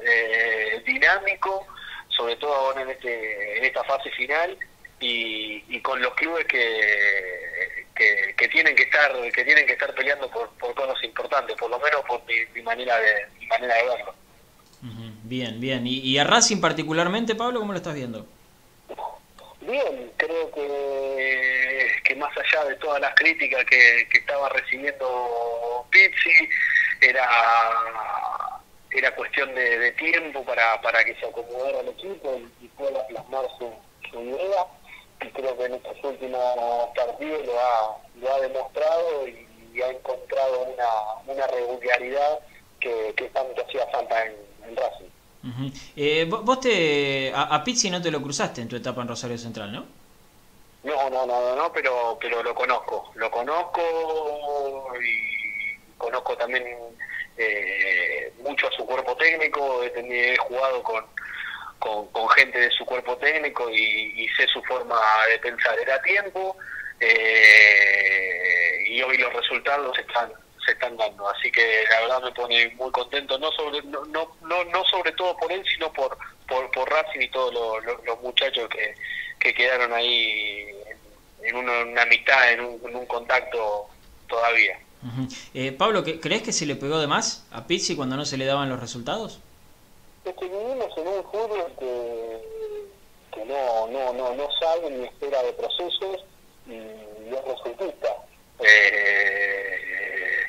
Speaker 5: eh, dinámico, sobre todo ahora en, este, en esta fase final, y, y con los clubes que, que, que tienen que estar que tienen que estar peleando por, por cosas importantes, por lo menos por mi, mi manera de mi manera de verlo.
Speaker 2: Bien, bien. ¿Y, y a Racing particularmente, Pablo, cómo lo estás viendo?
Speaker 5: Bien, creo que, que más allá de todas las críticas que, que estaba recibiendo Pizzi, era era cuestión de, de tiempo para, para que se acomodara el equipo y, y pueda plasmar su, su idea. Y creo que en estos últimos partidos lo ha, lo ha demostrado y, y ha encontrado una, una regularidad que, que tanto hacía falta en, en Racing.
Speaker 2: Eh, vo- vos te, a, a Pizzi no te lo cruzaste en tu etapa en Rosario Central, ¿no?
Speaker 5: No, no, no, no, no, pero, pero lo conozco, lo conozco y conozco también eh, mucho a su cuerpo técnico, he, tenido- he jugado con, con, con gente de su cuerpo técnico y, y sé su forma de pensar. Era tiempo eh, y hoy los resultados se están dando, así que la verdad me pone muy contento, no sobre no no no, no sobre todo por él, sino por por, por Racing y todos los, muchachos que, que quedaron ahí en, en una, una amistad, en un, contacto todavía.
Speaker 2: Eh, Pablo, ¿qué- ¿crees que se le pegó de más a Pizzi cuando no se le daban los resultados?
Speaker 5: Es que vivimos en un fútbol que, que no, no, no, no sabe ni espera de procesos y, es resultista. Eh,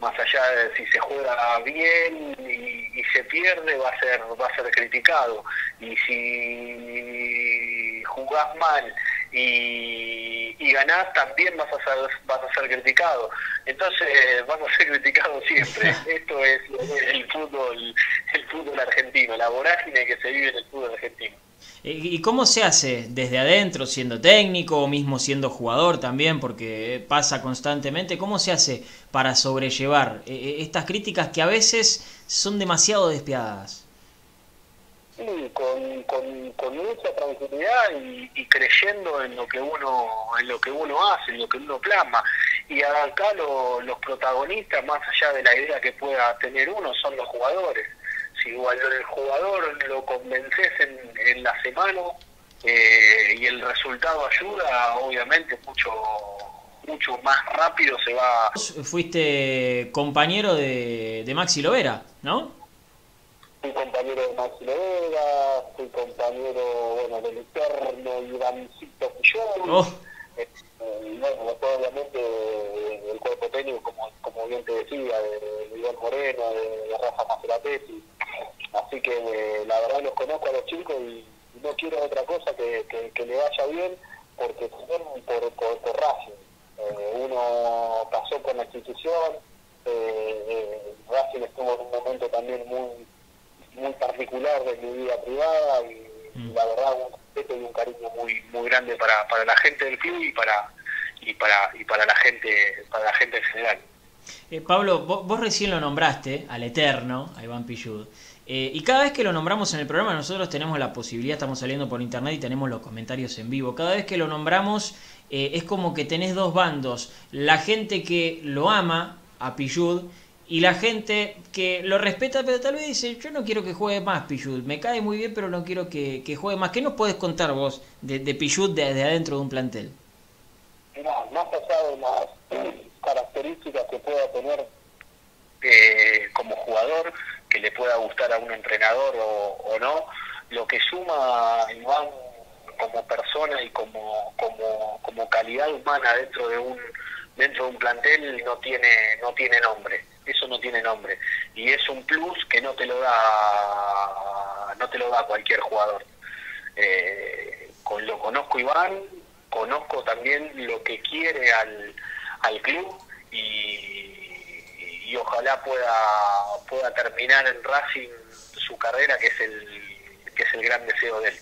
Speaker 5: más allá de si se juega bien y, y se pierde va a ser va a ser criticado y si jugás mal y, y ganás también vas a ser vas a ser criticado. Entonces vas a ser criticado siempre. Esto es el fútbol el fútbol argentino la vorágine que se vive en el fútbol argentino.
Speaker 2: Eh, ¿Y cómo se hace desde adentro, siendo técnico o mismo siendo jugador también, porque pasa constantemente? ¿Cómo se hace para sobrellevar eh, eh, estas críticas que a veces son demasiado despiadadas?
Speaker 5: Con, con, mucha tranquilidad y, creyendo en lo que uno en lo que uno hace, en lo que uno plasma. Y acá lo- los protagonistas, más allá de la idea que pueda tener uno, son los jugadores. Si el jugador lo convences en, en la semana eh, y el resultado ayuda, obviamente mucho mucho más rápido se va
Speaker 2: fuiste compañero de, de Maxi Lovera, ¿no?
Speaker 5: Fui compañero de Maxi Lovera, fui compañero, bueno, del eterno Ivancito Pillón,
Speaker 2: Oh,
Speaker 5: eh, y bueno, después obviamente eh, el cuerpo técnico, como, como bien te decía, de, Iván Moreno, de, de Rafa Maseratetti, así que eh, la verdad los conozco a los chicos y, y no quiero otra cosa que, que, que le vaya bien, porque también por, por, por Racing, Eh, uno pasó por la institución, eh, eh, Racing estuvo en un momento también muy muy particular de mi vida privada y,
Speaker 2: Mm.
Speaker 5: la verdad un respeto y un cariño muy muy grande para, para la gente del club y para y para y para la gente para la gente en general.
Speaker 2: Eh, Pablo, vos, vos recién lo nombraste, al Eterno, a Iván Pillud. Eh, y cada vez que lo nombramos en el programa, nosotros tenemos la posibilidad, estamos saliendo por internet y tenemos los comentarios en vivo. Cada vez que lo nombramos, eh, es como que tenés dos bandos. La gente que lo ama a Pillud y la gente que lo respeta, pero tal vez dice: Yo no quiero que juegue más Pillud. Me cae muy bien, pero no quiero que, que juegue más. ¿Qué nos podés contar vos de, de Pillud desde adentro de un plantel?
Speaker 5: Mirá, más de las características que pueda tener eh, como jugador, que le pueda gustar a un entrenador o, no, lo que suma Iván como persona y como, como, como calidad humana dentro de un dentro de un plantel no tiene no tiene nombre. Eso no tiene nombre. Y es un plus que no te lo da no te lo da cualquier jugador. Eh, con, lo conozco Iván, conozco también lo que quiere al, al club y, y ojalá pueda pueda terminar en Racing su carrera que es el que es el gran deseo de él.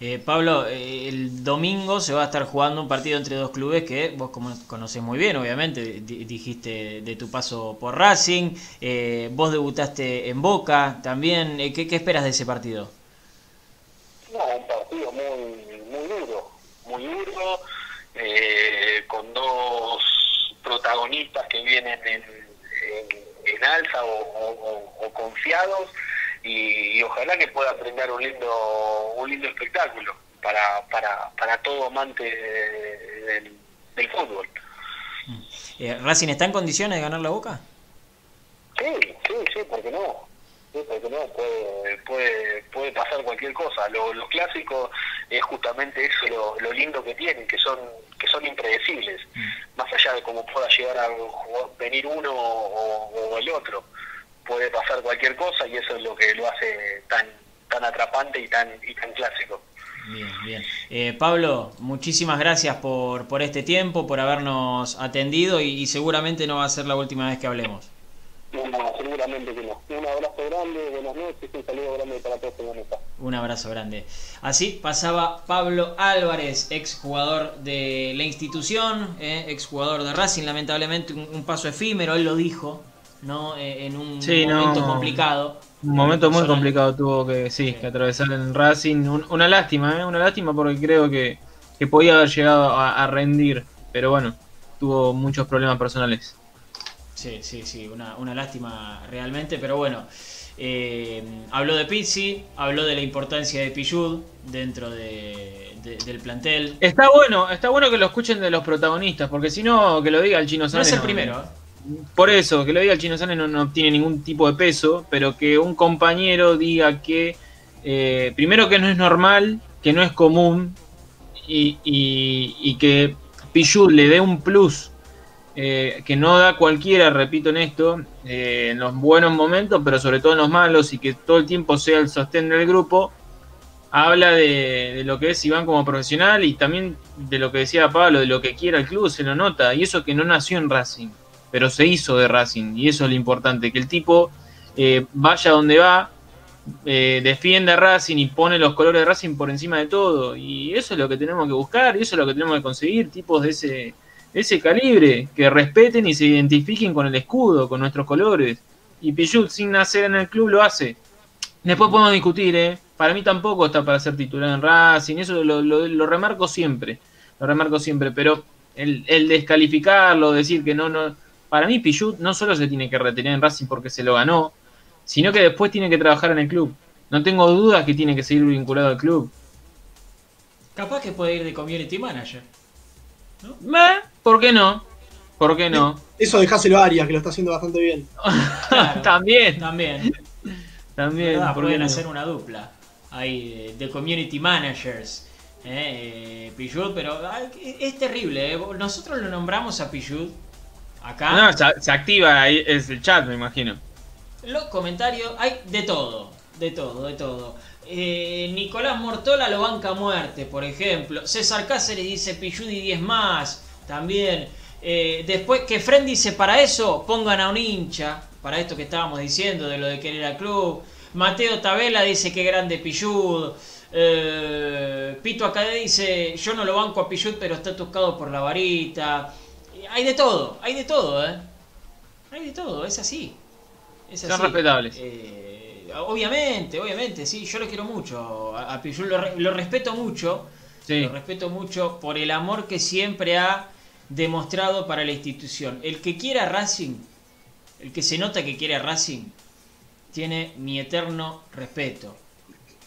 Speaker 2: Eh, Pablo, eh, el domingo se va a estar jugando un partido entre dos clubes que vos conocés muy bien, obviamente, di- dijiste de tu paso por Racing, eh, vos debutaste en Boca también, eh, ¿qué, qué esperas de ese partido?
Speaker 5: No, un partido muy, muy duro, muy duro, eh, con dos protagonistas que vienen en, en, en alza o, o- confiados y, y ojalá que pueda brindar un lindo, un lindo espectáculo para, para, para todo amante de- del, del fútbol.
Speaker 2: Eh, ¿Racing está en condiciones de ganar la Boca?
Speaker 5: Sí, sí, sí, ¿por qué no? Sí, ¿por qué no? Puede, puede, puede pasar cualquier cosa. Lo, lo clásico es justamente eso, lo, lo lindo que tienen, que son que son impredecibles, más allá de cómo pueda llegar a venir uno o, o el otro. Puede pasar cualquier cosa y eso es lo que lo hace tan tan atrapante y tan y tan clásico.
Speaker 2: Bien, bien. Eh, Pablo, muchísimas gracias por, por este tiempo, por habernos atendido y, y seguramente no va a ser la última vez que hablemos.
Speaker 5: No, seguramente que no. Un abrazo grande, buenas noches, un saludo grande para todos en.
Speaker 2: Un abrazo grande. Así pasaba Pablo Álvarez, ex jugador de la institución, eh, ex jugador de Racing, lamentablemente un, un paso efímero, él lo dijo, ¿no? Eh, en un
Speaker 3: Sí, no.
Speaker 2: momento complicado.
Speaker 3: Un momento muy
Speaker 2: Personal.
Speaker 3: complicado tuvo que, sí, que atravesar en Racing. Un- una lástima, ¿eh? Una lástima porque creo que, que podía haber llegado a, a rendir. Pero bueno, tuvo muchos problemas personales.
Speaker 2: Sí, sí, sí, una, una lástima realmente, pero bueno. eh, habló de Pizzi, habló de la importancia de Pillud dentro de- de- del plantel.
Speaker 3: Está bueno, está bueno que lo escuchen de los protagonistas, porque si no, que lo diga el chino
Speaker 2: No
Speaker 3: Sáenz.
Speaker 2: es el primero, ¿eh?
Speaker 3: Por eso, que lo diga el chino Sáenz no, no tiene ningún tipo de peso, pero que un compañero diga que, eh, primero que no es normal, que no es común, y, y- y que Pichud le dé un plus eh, que no da cualquiera, repito en esto, eh, en los buenos momentos, pero sobre todo en los malos, y que todo el tiempo sea el sostén del grupo, habla de, lo que es Iván como profesional y también de lo que decía Pablo, de lo que quiera el club, se lo nota, y eso que no nació en Racing, pero se hizo de Racing, y eso es lo importante, que el tipo eh, vaya donde va, eh, defiende a Racing y pone los colores de Racing por encima de todo, y eso es lo que tenemos que buscar, y eso es lo que tenemos que conseguir, tipos de ese, ese calibre, que respeten y se identifiquen con el escudo, con nuestros colores, y Pichut sin nacer en el club lo hace. Después podemos discutir, ¿eh? Para mí tampoco está para ser titular en Racing, eso lo, lo- lo remarco siempre, lo remarco siempre, pero el, el descalificarlo, decir que no, no, para mí Pichut no solo se tiene que retener en Racing porque se lo ganó, sino que después tiene que trabajar en el club. No tengo dudas que tiene que seguir vinculado al club.
Speaker 2: Capaz que puede ir de community manager.
Speaker 3: Eh, ¿Por qué no? ¿Por qué no?
Speaker 4: Eso dejáselo a Arias, que lo está haciendo bastante bien.
Speaker 2: Claro,
Speaker 3: también,
Speaker 2: También.
Speaker 3: también.
Speaker 2: ¿verdad?
Speaker 3: ¿por
Speaker 2: Pueden
Speaker 3: no?
Speaker 2: hacer una dupla ahí de, community managers. Eh, eh, Pichud, pero ay, es terrible. eh. Nosotros lo nombramos a Pichud acá.
Speaker 3: No, se, se activa ahí, es el chat, me imagino.
Speaker 2: Los comentarios, hay de todo, de todo, de todo. Eh, Nicolás Mortola lo banca a muerte, por ejemplo. César Cáceres dice Pichud y 10 más, también. Eh, después que Fren dice para eso, pongan a un hincha, para esto que estábamos diciendo, de lo de querer al club. Mateo Tabela dice que grande Pillud. Eh, Pito Acadé dice, yo no lo banco a Pillud, pero está tocado por la varita. Hay de todo, hay de todo, ¿eh? Hay de todo, es así. Es
Speaker 3: Son respetables.
Speaker 2: Eh, obviamente, obviamente, sí, yo lo quiero mucho. A, a Pillud lo, re- lo respeto mucho.
Speaker 3: Sí.
Speaker 2: Lo respeto mucho por el amor que siempre ha demostrado para la institución. El que quiera Racing, el que se nota que quiere a Racing, tiene mi eterno respeto.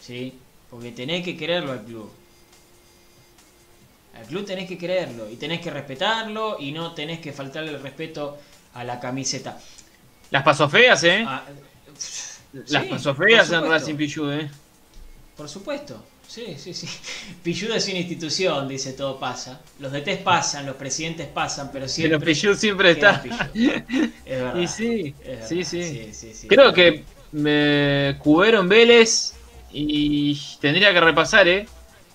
Speaker 2: ¿Sí? Porque tenés que quererlo al club. Al club tenés que quererlo y tenés que respetarlo y no tenés que faltarle el respeto a la camiseta.
Speaker 3: Las pasó feas, ¿eh?
Speaker 2: Ah,
Speaker 3: Las
Speaker 2: sí,
Speaker 3: pasó feas en. Racing Pichu, ¿eh?
Speaker 2: Por supuesto, sí, sí, sí. Pilluda es una institución, dice todo pasa. Los DTs pasan, los presidentes pasan, pero siempre.
Speaker 3: Pero Pichu siempre está.
Speaker 2: Es verdad.
Speaker 3: Y sí,
Speaker 2: verdad,
Speaker 3: sí, sí.
Speaker 2: sí, sí, sí.
Speaker 3: Creo que me Cubero en Vélez y tendría que repasar, ¿eh?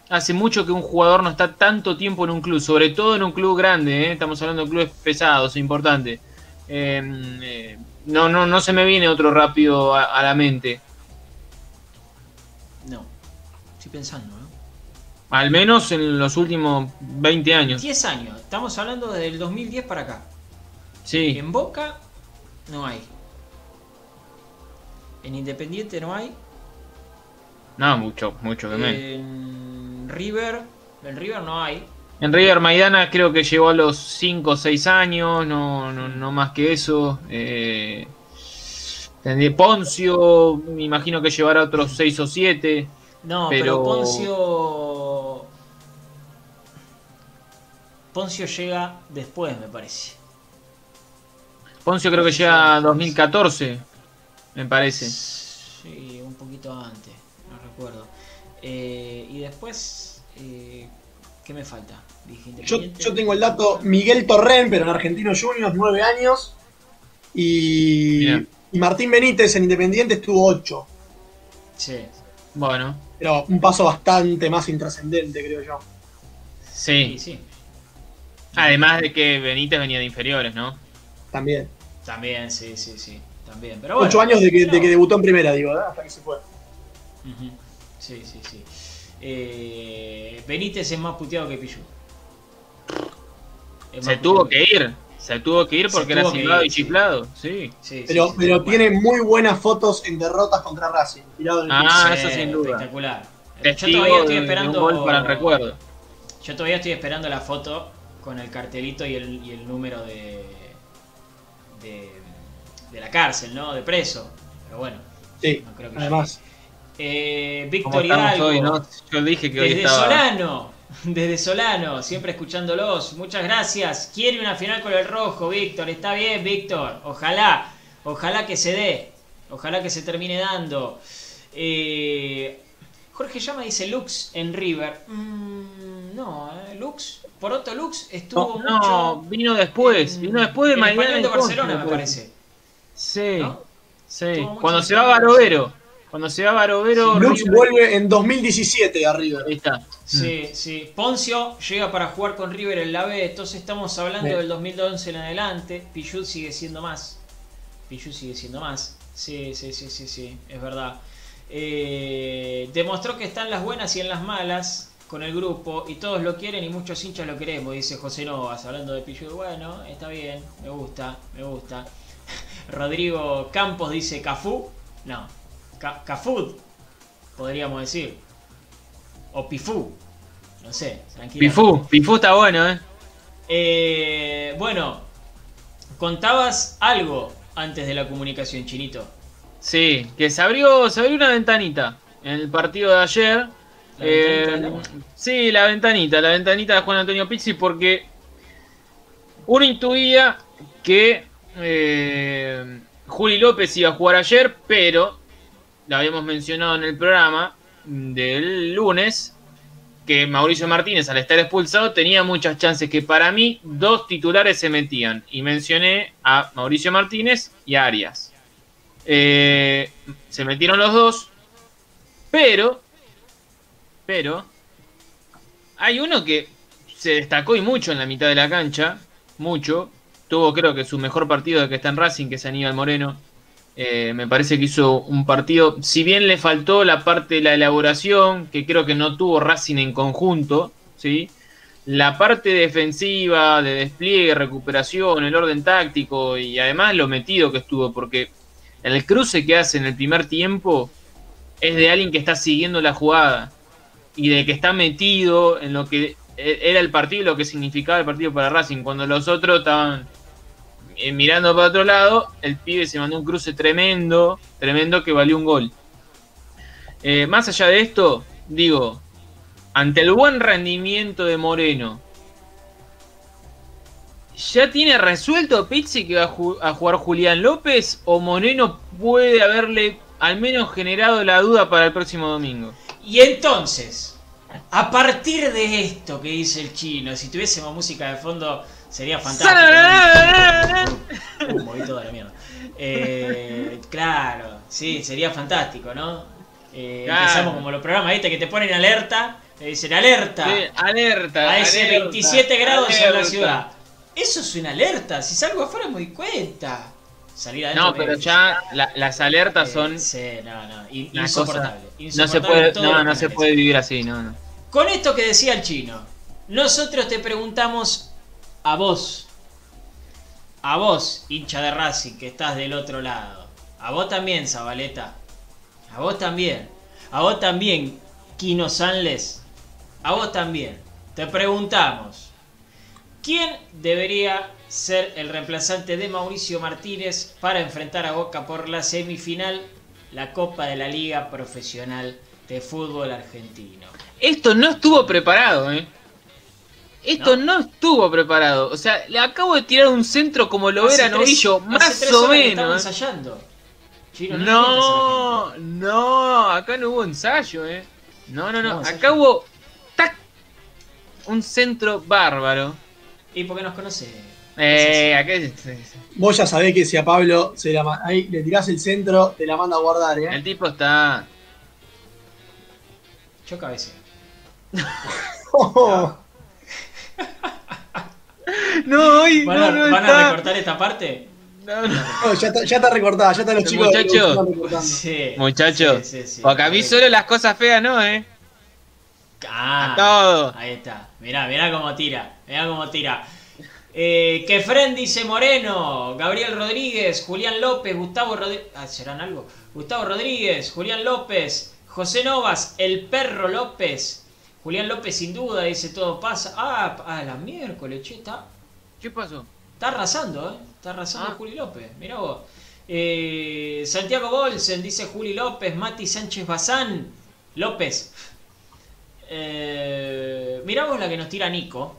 Speaker 3: Hace mucho que un jugador no está tanto tiempo en un club, sobre todo en un club grande, ¿eh? Estamos hablando de clubes pesados, importantes. Eh, eh, no, no, no se me viene otro rápido a, a la mente.
Speaker 2: Pensando, ¿no?
Speaker 3: Al menos en los últimos 20 años.
Speaker 2: 10 años, estamos hablando desde el 2010 para acá.
Speaker 3: Sí,
Speaker 2: En Boca no hay. En Independiente no hay.
Speaker 3: no, mucho, mucho que menos.
Speaker 2: En River, en River no hay.
Speaker 3: En River Maidana creo que llegó a los 5 o 6 años, no, no, no más que eso. Eh, Poncio, me imagino que llevará otros 6 o 7.
Speaker 2: No, pero,
Speaker 3: Pero-
Speaker 2: Poncio. Poncio llega después, me parece.
Speaker 3: Poncio creo que llega a 2014, me parece.
Speaker 2: Sí, un poquito antes, no recuerdo. Eh, y después, eh, ¿qué me falta? Dije
Speaker 4: Yo, yo tengo el dato Miguel Torren, pero en Argentino Juniors, 9 años. Y, y Martín Benítez en Independiente estuvo 8.
Speaker 2: Sí,
Speaker 3: Bueno,
Speaker 4: Pero un paso bastante más intrascendente, creo yo.
Speaker 2: sí,
Speaker 3: sí.
Speaker 2: sí.
Speaker 3: Además de que Benítez venía de inferiores, ¿no?
Speaker 4: También.
Speaker 2: También, sí, sí, sí. También. Pero bueno,
Speaker 4: 8 años de que,
Speaker 2: no.
Speaker 4: de que debutó en primera, digo, ¿verdad? hasta que se fue.
Speaker 2: Sí, sí, sí. Eh, Benítez es más puteado que Pichu.
Speaker 3: Se tuvo que ir, se tuvo que ir porque era silbado y
Speaker 2: sí.
Speaker 3: chiflado, sí.
Speaker 2: Sí, sí,
Speaker 4: Pero,
Speaker 2: sí,
Speaker 4: pero
Speaker 2: sí.
Speaker 4: tiene muy buenas fotos en derrotas contra Racing. Tirado en el piso.
Speaker 3: Ah,
Speaker 2: Sí,
Speaker 3: eso sin duda.
Speaker 2: Espectacular. Yo todavía estoy esperando.
Speaker 3: un gol para el recuerdo.
Speaker 2: Yo todavía estoy esperando la foto con el cartelito y el, y el número de, de. de la cárcel, ¿no? De preso. Pero bueno.
Speaker 4: Sí,
Speaker 2: no creo que
Speaker 4: además.
Speaker 2: Eh, Víctor Hidalgo.
Speaker 3: hoy, ¿no? Yo dije que hoy
Speaker 2: Desde
Speaker 3: estaba.
Speaker 2: Solano, desde Solano, siempre escuchándolos. Muchas gracias. Quiere una final con el rojo, Víctor. Está bien, Víctor. Ojalá, ojalá que se dé. Ojalá que se termine dando. Eh, Jorge Llama dice Lux en River. Mm, no, eh, Lux. Poroto Lux estuvo
Speaker 3: No, no, vino después,
Speaker 2: en-
Speaker 3: vino después de Maidana
Speaker 2: de Barcelona, me parece.
Speaker 3: Sí,
Speaker 2: ¿No?
Speaker 3: sí. Cuando se va
Speaker 2: Español.
Speaker 3: Barovero, cuando se va Barovero,
Speaker 4: Lux
Speaker 3: River-
Speaker 4: vuelve en 2017 a River.
Speaker 3: Ahí está.
Speaker 2: Sí, sí. Poncio llega para jugar con River en la B, entonces estamos hablando
Speaker 4: Bien.
Speaker 2: del 2011 en adelante. Pichut sigue siendo más. Pichut sigue siendo más. Sí, sí, sí, sí, sí, es verdad. Eh, demostró que está en las buenas y en las malas con el grupo y todos lo quieren y muchos hinchas lo queremos, dice José Novas, hablando de Pichut. Bueno, está bien, me gusta, me gusta. Rodrigo Campos dice Cafú. No, Cafud, podríamos decir. O Pifú. No sé, tranquilo.
Speaker 3: Pifú, Pifú está bueno, ¿eh?
Speaker 2: Eh, bueno, contabas algo antes de la comunicación, Chinito.
Speaker 3: Sí, que se abrió, se abrió una ventanita en el partido de ayer.
Speaker 2: La
Speaker 3: Eh, sí, la ventanita, la ventanita de Juan Antonio Pizzi, porque uno intuía que eh, Juli López iba a jugar ayer, pero lo habíamos mencionado en el programa del lunes, que Mauricio Martínez, al estar expulsado, tenía muchas chances que para mí dos titulares se metían. Y mencioné a Mauricio Martínez y a Arias. Eh, se metieron los dos, pero, pero, hay uno que se destacó y mucho en la mitad de la cancha, mucho. Tuvo creo que su mejor partido de que está en Racing, que es Aníbal Moreno. Eh, me parece que hizo un partido, si bien le faltó la parte de la elaboración, que creo que no tuvo Racing en conjunto, ¿sí? la parte defensiva, de despliegue, recuperación, el orden táctico y además lo metido que estuvo, porque el cruce que hace en el primer tiempo es de alguien que está siguiendo la jugada y de que está metido en lo que e-, era el partido lo que significaba el partido para Racing. Cuando los otros estaban eh, mirando para otro lado, el pibe se mandó un cruce tremendo, tremendo que valió un gol. Eh, más allá de esto, digo, ante el buen rendimiento de Moreno, ¿ya tiene resuelto Pizzi que va a, jugar Julián López o Moreno puede haberle al menos generado la duda para el próximo domingo?
Speaker 2: Y entonces, a partir de esto que dice el chino, si tuviésemos música de fondo sería fantástico. ¿no? Uh, toda la mierda. Eh, claro, sí, sería fantástico, ¿no? Eh,
Speaker 3: Claro.
Speaker 2: Empezamos como los programas, ¿viste? Que te ponen alerta, te dicen alerta.
Speaker 3: Sí, alerta.
Speaker 2: a ese
Speaker 3: alerta,
Speaker 2: 27 grados en la ciudad. Eso es una alerta. Si salgo afuera me doy cuenta. Salir adentro
Speaker 3: No, pero ya la- las alertas
Speaker 2: Eh,
Speaker 3: son
Speaker 2: sí, no, no. in- insoportable.
Speaker 3: cosa- No se
Speaker 2: Insoportable
Speaker 3: puede, no, no se puede vivir así, no, no.
Speaker 2: Con esto que decía el chino, nosotros te preguntamos a vos, a vos, hincha de Racing, que estás del otro lado, a vos también, Zabaleta, a vos también, a vos también, Kino Sanles, a vos también, te preguntamos, ¿quién debería ser el reemplazante de Mauricio Martínez para enfrentar a Boca por la semifinal, la Copa de la Liga Profesional de Fútbol Argentino?
Speaker 3: Esto no estuvo preparado, ¿eh? Esto
Speaker 2: No.
Speaker 3: no, estuvo preparado. O sea, le acabo de tirar un centro como lo
Speaker 2: Hace
Speaker 3: era
Speaker 2: tres-
Speaker 3: Novillo, más
Speaker 2: tres
Speaker 3: o menos.
Speaker 2: ensayando. Chino, no,
Speaker 3: No, no, acá no hubo ensayo, ¿eh? No, no,
Speaker 2: No.
Speaker 3: Acá hubo ¡tac! un centro bárbaro.
Speaker 2: ¿Y por qué nos conoce?
Speaker 3: Eh, acá es-
Speaker 4: Vos ya sabés que si a Pablo se la ahí le tirás el centro, te la manda a guardar, ¿eh?
Speaker 3: el tipo está.
Speaker 2: Yo cabeceo.
Speaker 3: No, hoy
Speaker 2: ¿Van a,
Speaker 3: no, no
Speaker 2: van a
Speaker 3: está.
Speaker 2: recortar esta parte?
Speaker 3: No, no.
Speaker 4: No, ya, está, ya está recortada, ya están los
Speaker 3: El
Speaker 4: chicos de
Speaker 3: muchacho.
Speaker 4: producción recortando.
Speaker 2: Sí.
Speaker 3: Muchachos,
Speaker 2: Sí, sí, sí.
Speaker 3: porque a mí solo las cosas feas no, ¿eh?
Speaker 2: Ah,
Speaker 3: A todo.
Speaker 2: Ahí está. Mirá, mirá cómo tira. Mirá cómo tira. Eh, Kefren dice Moreno, Gabriel Rodríguez, Julián López, Gustavo Rodríguez. Ah, ¿serán algo? Gustavo Rodríguez, Julián López, José Novas, el perro López. Julián López sin duda dice todo pasa. Ah, a la miércoles, che, está,
Speaker 3: ¿Qué pasó?
Speaker 2: está arrasando, ¿eh? Está arrasando
Speaker 3: Ah.
Speaker 2: Juli López. Mirá vos. Eh, Santiago Bolsen dice Juli López, Mati Sánchez Bazán, López. Eh, mirá vos la que nos tira Nico.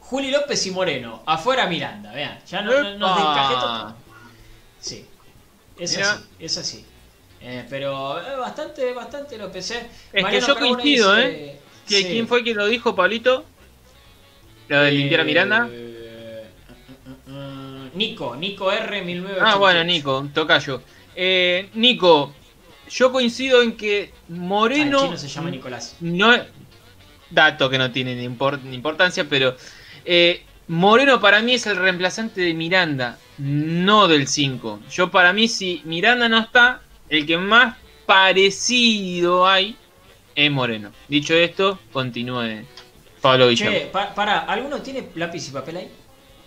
Speaker 2: Juli López y Moreno. Afuera Miranda, vean. Ya no, no- nos todo. Sí. Es
Speaker 3: Mirá.
Speaker 2: así, es así. Eh, pero eh, bastante, bastante López, ¿eh?
Speaker 3: que
Speaker 2: Mariano
Speaker 3: yo
Speaker 2: Carbone
Speaker 3: coincido,
Speaker 2: dice-
Speaker 3: ¿Qui-
Speaker 2: Sí.
Speaker 3: ¿Quién fue quien lo dijo, Pablito? ¿Lo de limpiar a Miranda?
Speaker 2: Eh, mm, Nico, Nico R 1988.
Speaker 3: Ah, bueno, Nico, tocayo. Eh, Nico, yo coincido en que
Speaker 2: Ah, el
Speaker 3: Moreno.
Speaker 2: chino se llama Nicolás.
Speaker 3: No, dato que no tiene ni importancia, pero eh, Moreno para mí es el reemplazante de Miranda, no del 5. Yo para mí, si Miranda no está, el que más parecido hay es Moreno. Dicho esto, continúe Pablo Guillermo.
Speaker 2: Che, pa- para, ¿alguno tiene lápiz y papel ahí?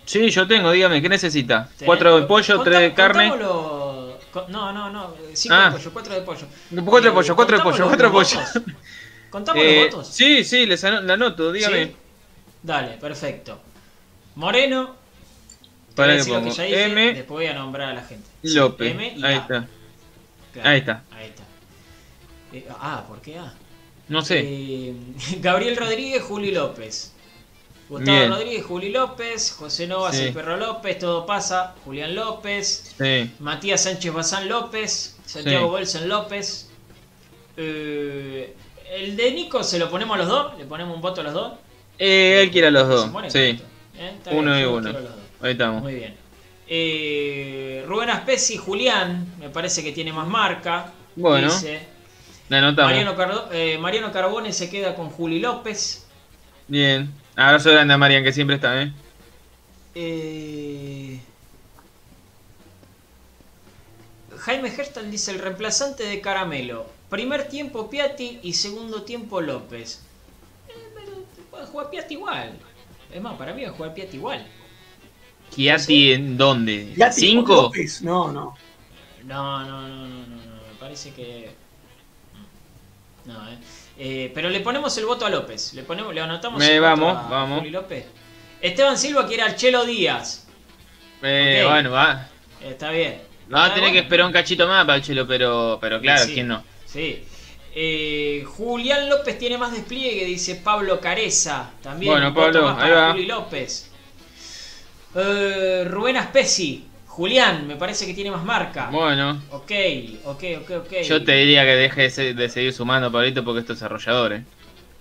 Speaker 3: Sí, yo tengo, dígame, ¿qué necesita? Cuatro de pollo, tres de carne.
Speaker 2: contámoslo- No, no, no. Cinco
Speaker 3: Ah.
Speaker 2: de pollo, cuatro de pollo.
Speaker 3: Cuatro de pollo, cuatro de pollo, cuatro de pollo.
Speaker 2: ¿Contamos
Speaker 3: Eh,
Speaker 2: los votos?
Speaker 3: sí, sí, les ano- la anoto, dígame.
Speaker 2: ¿Sí? Dale, perfecto. Moreno.
Speaker 3: Para que
Speaker 2: ya dije,
Speaker 3: M.
Speaker 2: Después voy a nombrar a la gente. Sí,
Speaker 3: López.
Speaker 2: M y
Speaker 3: Ahí
Speaker 2: A.
Speaker 3: está.
Speaker 2: Claro,
Speaker 3: Ahí está.
Speaker 2: Ahí está. Eh, ah, ¿por qué A?
Speaker 3: No sé.
Speaker 2: Eh, Gabriel Rodríguez, Juli López. Gustavo
Speaker 3: Bien.
Speaker 2: Rodríguez, Juli López. José Novas,
Speaker 3: Sí.
Speaker 2: el perro López. Todo pasa. Julián López.
Speaker 3: Sí.
Speaker 2: Matías Sánchez Bazán López. Santiago
Speaker 3: Sí.
Speaker 2: Bolsen López. Eh, el de Nico se lo ponemos a los dos. Le ponemos un voto a los dos.
Speaker 3: Eh, él quiere a los dos. Sí.
Speaker 2: Eh,
Speaker 3: Uno
Speaker 2: bien,
Speaker 3: y uno. Ahí estamos.
Speaker 2: Muy bien. Eh, Rubén Aspesi, Julián. Me parece que tiene más marca.
Speaker 3: Bueno.
Speaker 2: Dice. Mariano, Cardo- eh, Mariano Carbone se queda con Juli López.
Speaker 3: Bien. Abrazo grande a Marian, que siempre está, ¿eh?
Speaker 2: Eh, Jaime Gerstal dice el reemplazante de Caramelo. Primer tiempo Piatti y segundo tiempo López. Eh, pero puede jugar Piatti igual. Es más, para mí va a jugar Piatti igual.
Speaker 3: Chiati en dónde?
Speaker 4: Piatti
Speaker 3: ¿Cinco?
Speaker 4: No. No,
Speaker 2: no, no, no, no, no. Me parece que. No, eh. Eh, pero le ponemos el voto a López. Le ponemos, le anotamos
Speaker 3: Me
Speaker 2: el voto
Speaker 3: vamos,
Speaker 2: a
Speaker 3: vamos.
Speaker 2: Juli López. Esteban Silva quiere al Chelo Díaz.
Speaker 3: Eh. Bueno, va.
Speaker 2: Está bien.
Speaker 3: Va a tener que esperar un cachito más para el chelo, pero, pero claro,
Speaker 2: Sí,
Speaker 3: ¿quién no?
Speaker 2: Sí. Eh, Julián López tiene más despliegue, dice Pablo Careza. También
Speaker 3: Bueno,
Speaker 2: voto
Speaker 3: Pablo,
Speaker 2: más
Speaker 3: ahí
Speaker 2: para
Speaker 3: va.
Speaker 2: Juli López. Eh, Rubén Aspesi. Julián, me parece que tiene más marca.
Speaker 3: Bueno,
Speaker 2: Ok, ok, ok, ok.
Speaker 3: yo te diría que deje de, se- de seguir sumando, Pablito, porque esto es arrollador, ¿eh?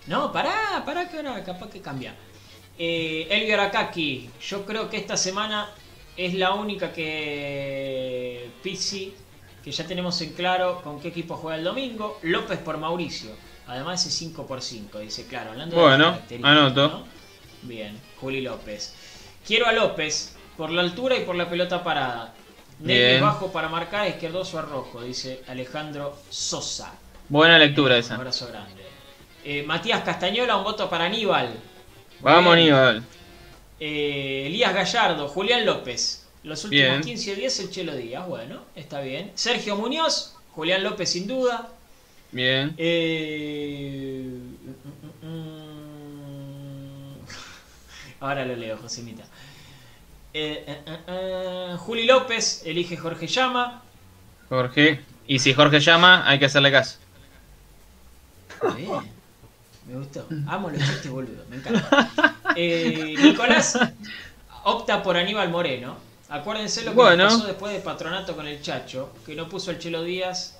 Speaker 2: No, pará, pará que ahora capaz que cambia. Eh, Elvio Arakaki, yo creo que esta semana es la única que Pizzi, que ya tenemos en claro con qué equipo juega el domingo. López por Mauricio. Además es 5 por 5, dice claro. Hablando de
Speaker 3: Bueno,
Speaker 2: las características,
Speaker 3: anoto.
Speaker 2: ¿no? Bien, Juli López. Quiero a López por la altura y por la pelota parada.
Speaker 3: Bien.
Speaker 2: bajo para marcar, izquierdoso a rojo, dice Alejandro Sosa.
Speaker 3: Buena lectura
Speaker 2: Un
Speaker 3: esa.
Speaker 2: abrazo grande. Eh, Matías Castañola, un voto para Aníbal.
Speaker 3: Vamos,
Speaker 2: Bien.
Speaker 3: Aníbal.
Speaker 2: Eh, Elías Gallardo, Julián López. Los últimos
Speaker 3: Bien.
Speaker 2: 15 días el Chelo Díaz, bueno, está bien. Sergio Muñoz, Julián López sin duda.
Speaker 3: Bien.
Speaker 2: Eh, mm, mm, Ahora lo leo, Josemita. Eh, eh, eh, Juli López, elige Jorge Llama.
Speaker 3: Jorge. Y si Jorge llama, hay que hacerle caso.
Speaker 2: Bien. Me gustó. Amo los chistes boludo, me encanta. Eh, Nicolás opta por Aníbal Moreno. Acuérdense lo que
Speaker 3: Bueno.
Speaker 2: pasó después de patronato con el Chacho, que no puso el Chelo Díaz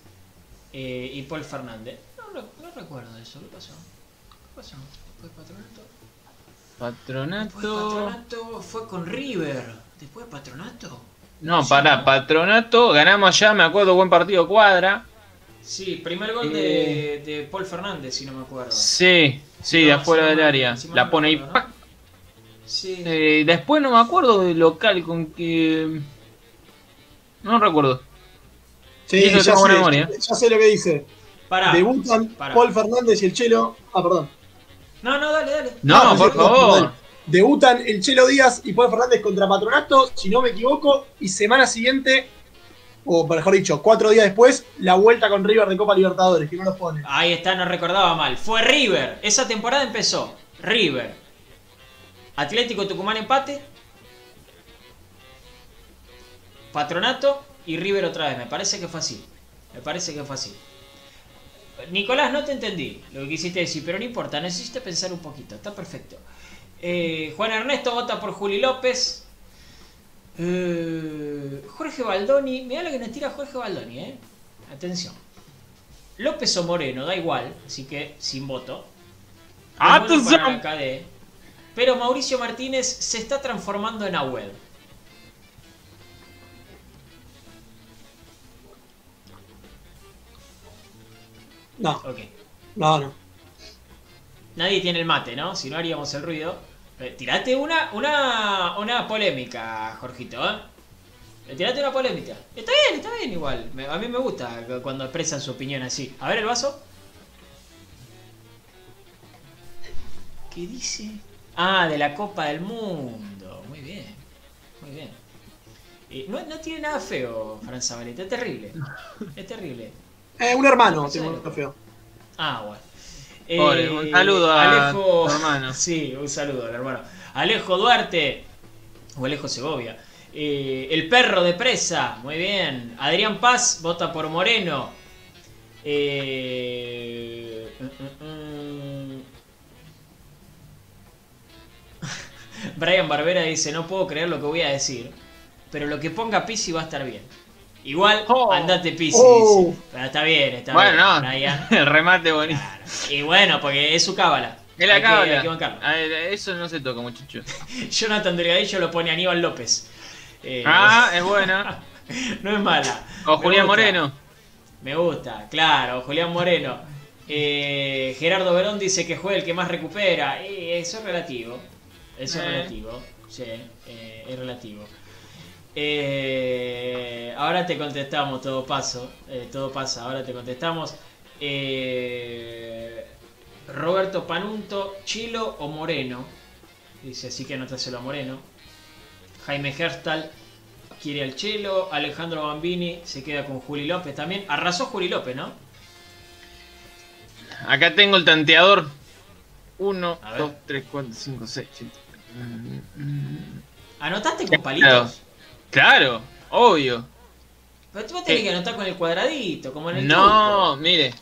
Speaker 2: eh, y Paul Fernández. No, no, no recuerdo eso. ¿Qué pasó? ¿Qué pasó? ¿Después de patronato?
Speaker 3: Patronato.
Speaker 2: patronato fue con River. Después de patronato.
Speaker 3: No, pará, patronato. Ganamos allá, me acuerdo, buen partido cuadra.
Speaker 2: Sí, primer gol de, de Paul Fernández, si no me acuerdo.
Speaker 3: Sí, sí,
Speaker 2: No,
Speaker 3: de afuera del área. La pone ahí.
Speaker 2: Sí.
Speaker 3: Eh, después no me acuerdo del local con que. No recuerdo.
Speaker 4: Sí,
Speaker 3: Y eso
Speaker 4: ya
Speaker 3: tengo buena
Speaker 4: sé,
Speaker 3: memoria.
Speaker 4: ya sé lo que dice.
Speaker 2: Pará.
Speaker 4: Debutan
Speaker 2: pará.
Speaker 4: Paul Fernández y el Chelo. Ah, perdón.
Speaker 2: No, no, dale, dale.
Speaker 3: No,
Speaker 4: Ah,
Speaker 3: por favor.
Speaker 4: Debutan el Chelo Díaz y Paul Fernández contra Patronato, si no me equivoco, y semana siguiente, o mejor dicho, cuatro días después, la vuelta con River de Copa Libertadores, que no los pone.
Speaker 2: Ahí está, no recordaba mal. Fue River. Esa temporada empezó. River. Atlético Tucumán empate. Patronato y River otra vez. Me parece que fue así. Me parece que fue así. Nicolás, no te entendí lo que quisiste decir, pero no importa, necesito pensar un poquito. Está perfecto. Eh, Juan Ernesto vota por Juli López. Eh, Jorge Baldoni. Mirá lo que nos tira Jorge Baldoni, eh. Atención. López o Moreno, da igual, así que sin voto.
Speaker 3: ¡Atención!
Speaker 2: Pero Mauricio Martínez se está transformando en Agüed.
Speaker 4: No,
Speaker 2: Ok.
Speaker 4: no, no.
Speaker 2: Nadie tiene el mate, ¿no? Si no haríamos el ruido. Eh, tirate una, una, una polémica, Jorgito, ¿eh? Eh, Tirate una polémica. Está bien, está bien igual. Me- a mí me gusta cu- cuando expresan su opinión así. A ver el vaso. ¿Qué dice? Ah, de la Copa del Mundo. Muy bien. Muy bien. Eh, no, no tiene nada feo, Fran Zabaleta. Es terrible. Es terrible.
Speaker 4: Eh, un hermano,
Speaker 2: Sí.
Speaker 4: tengo un feo.
Speaker 2: Ah, bueno.
Speaker 3: Pobre, un saludo a tu hermano.
Speaker 2: Sí, un saludo al hermano. Alejo Duarte. O Alejo Segovia. Eh, el perro de presa. Muy bien. Adrián Paz vota por Moreno. Eh, mm, mm, mm. Brian Barbera dice: No puedo creer lo que voy a decir. Pero lo que ponga Pisi va a estar bien. Igual,
Speaker 3: Oh.
Speaker 2: andate Pisi.
Speaker 4: Oh.
Speaker 2: Pero está bien, está
Speaker 3: Bueno,
Speaker 2: bien.
Speaker 3: no.
Speaker 2: Brian.
Speaker 3: El remate bonito.
Speaker 2: Claro. Y bueno, porque es su cábala.
Speaker 3: Es la cábala.
Speaker 2: hay que bancarlo.
Speaker 3: A ver, Eso no se toca, muchachos.
Speaker 2: Jonathan Delgadillo lo pone Aníbal López. Eh,
Speaker 3: Ah, es buena.
Speaker 2: no es mala.
Speaker 3: O
Speaker 2: Me
Speaker 3: Julián
Speaker 2: gusta.
Speaker 3: Moreno.
Speaker 2: Me gusta, claro, Julián Moreno. Eh, Gerardo Verón dice que juega el que más recupera. Y eso es relativo. Eso es
Speaker 3: Eh.
Speaker 2: relativo. Sí, eh, es relativo. Eh, ahora te contestamos, todo paso. eh, todo pasa, ahora te contestamos. Eh, Roberto Panunto, Chilo o Moreno. Dice, así que anotáselo a Moreno. Jaime Gerstal quiere al Chelo. Alejandro Bambini se queda con Juli López también. Arrasó Juli López, ¿no?
Speaker 3: Acá tengo el tanteador. 1,
Speaker 2: A ver.
Speaker 3: 2, 3, 4, 5, 6, 7.
Speaker 2: ¿Anotaste con palitos?
Speaker 3: Claro, obvio.
Speaker 2: Pero tú tenés
Speaker 3: Eh.
Speaker 2: que anotar con el cuadradito, como en el
Speaker 3: No,
Speaker 2: truco.
Speaker 3: mire.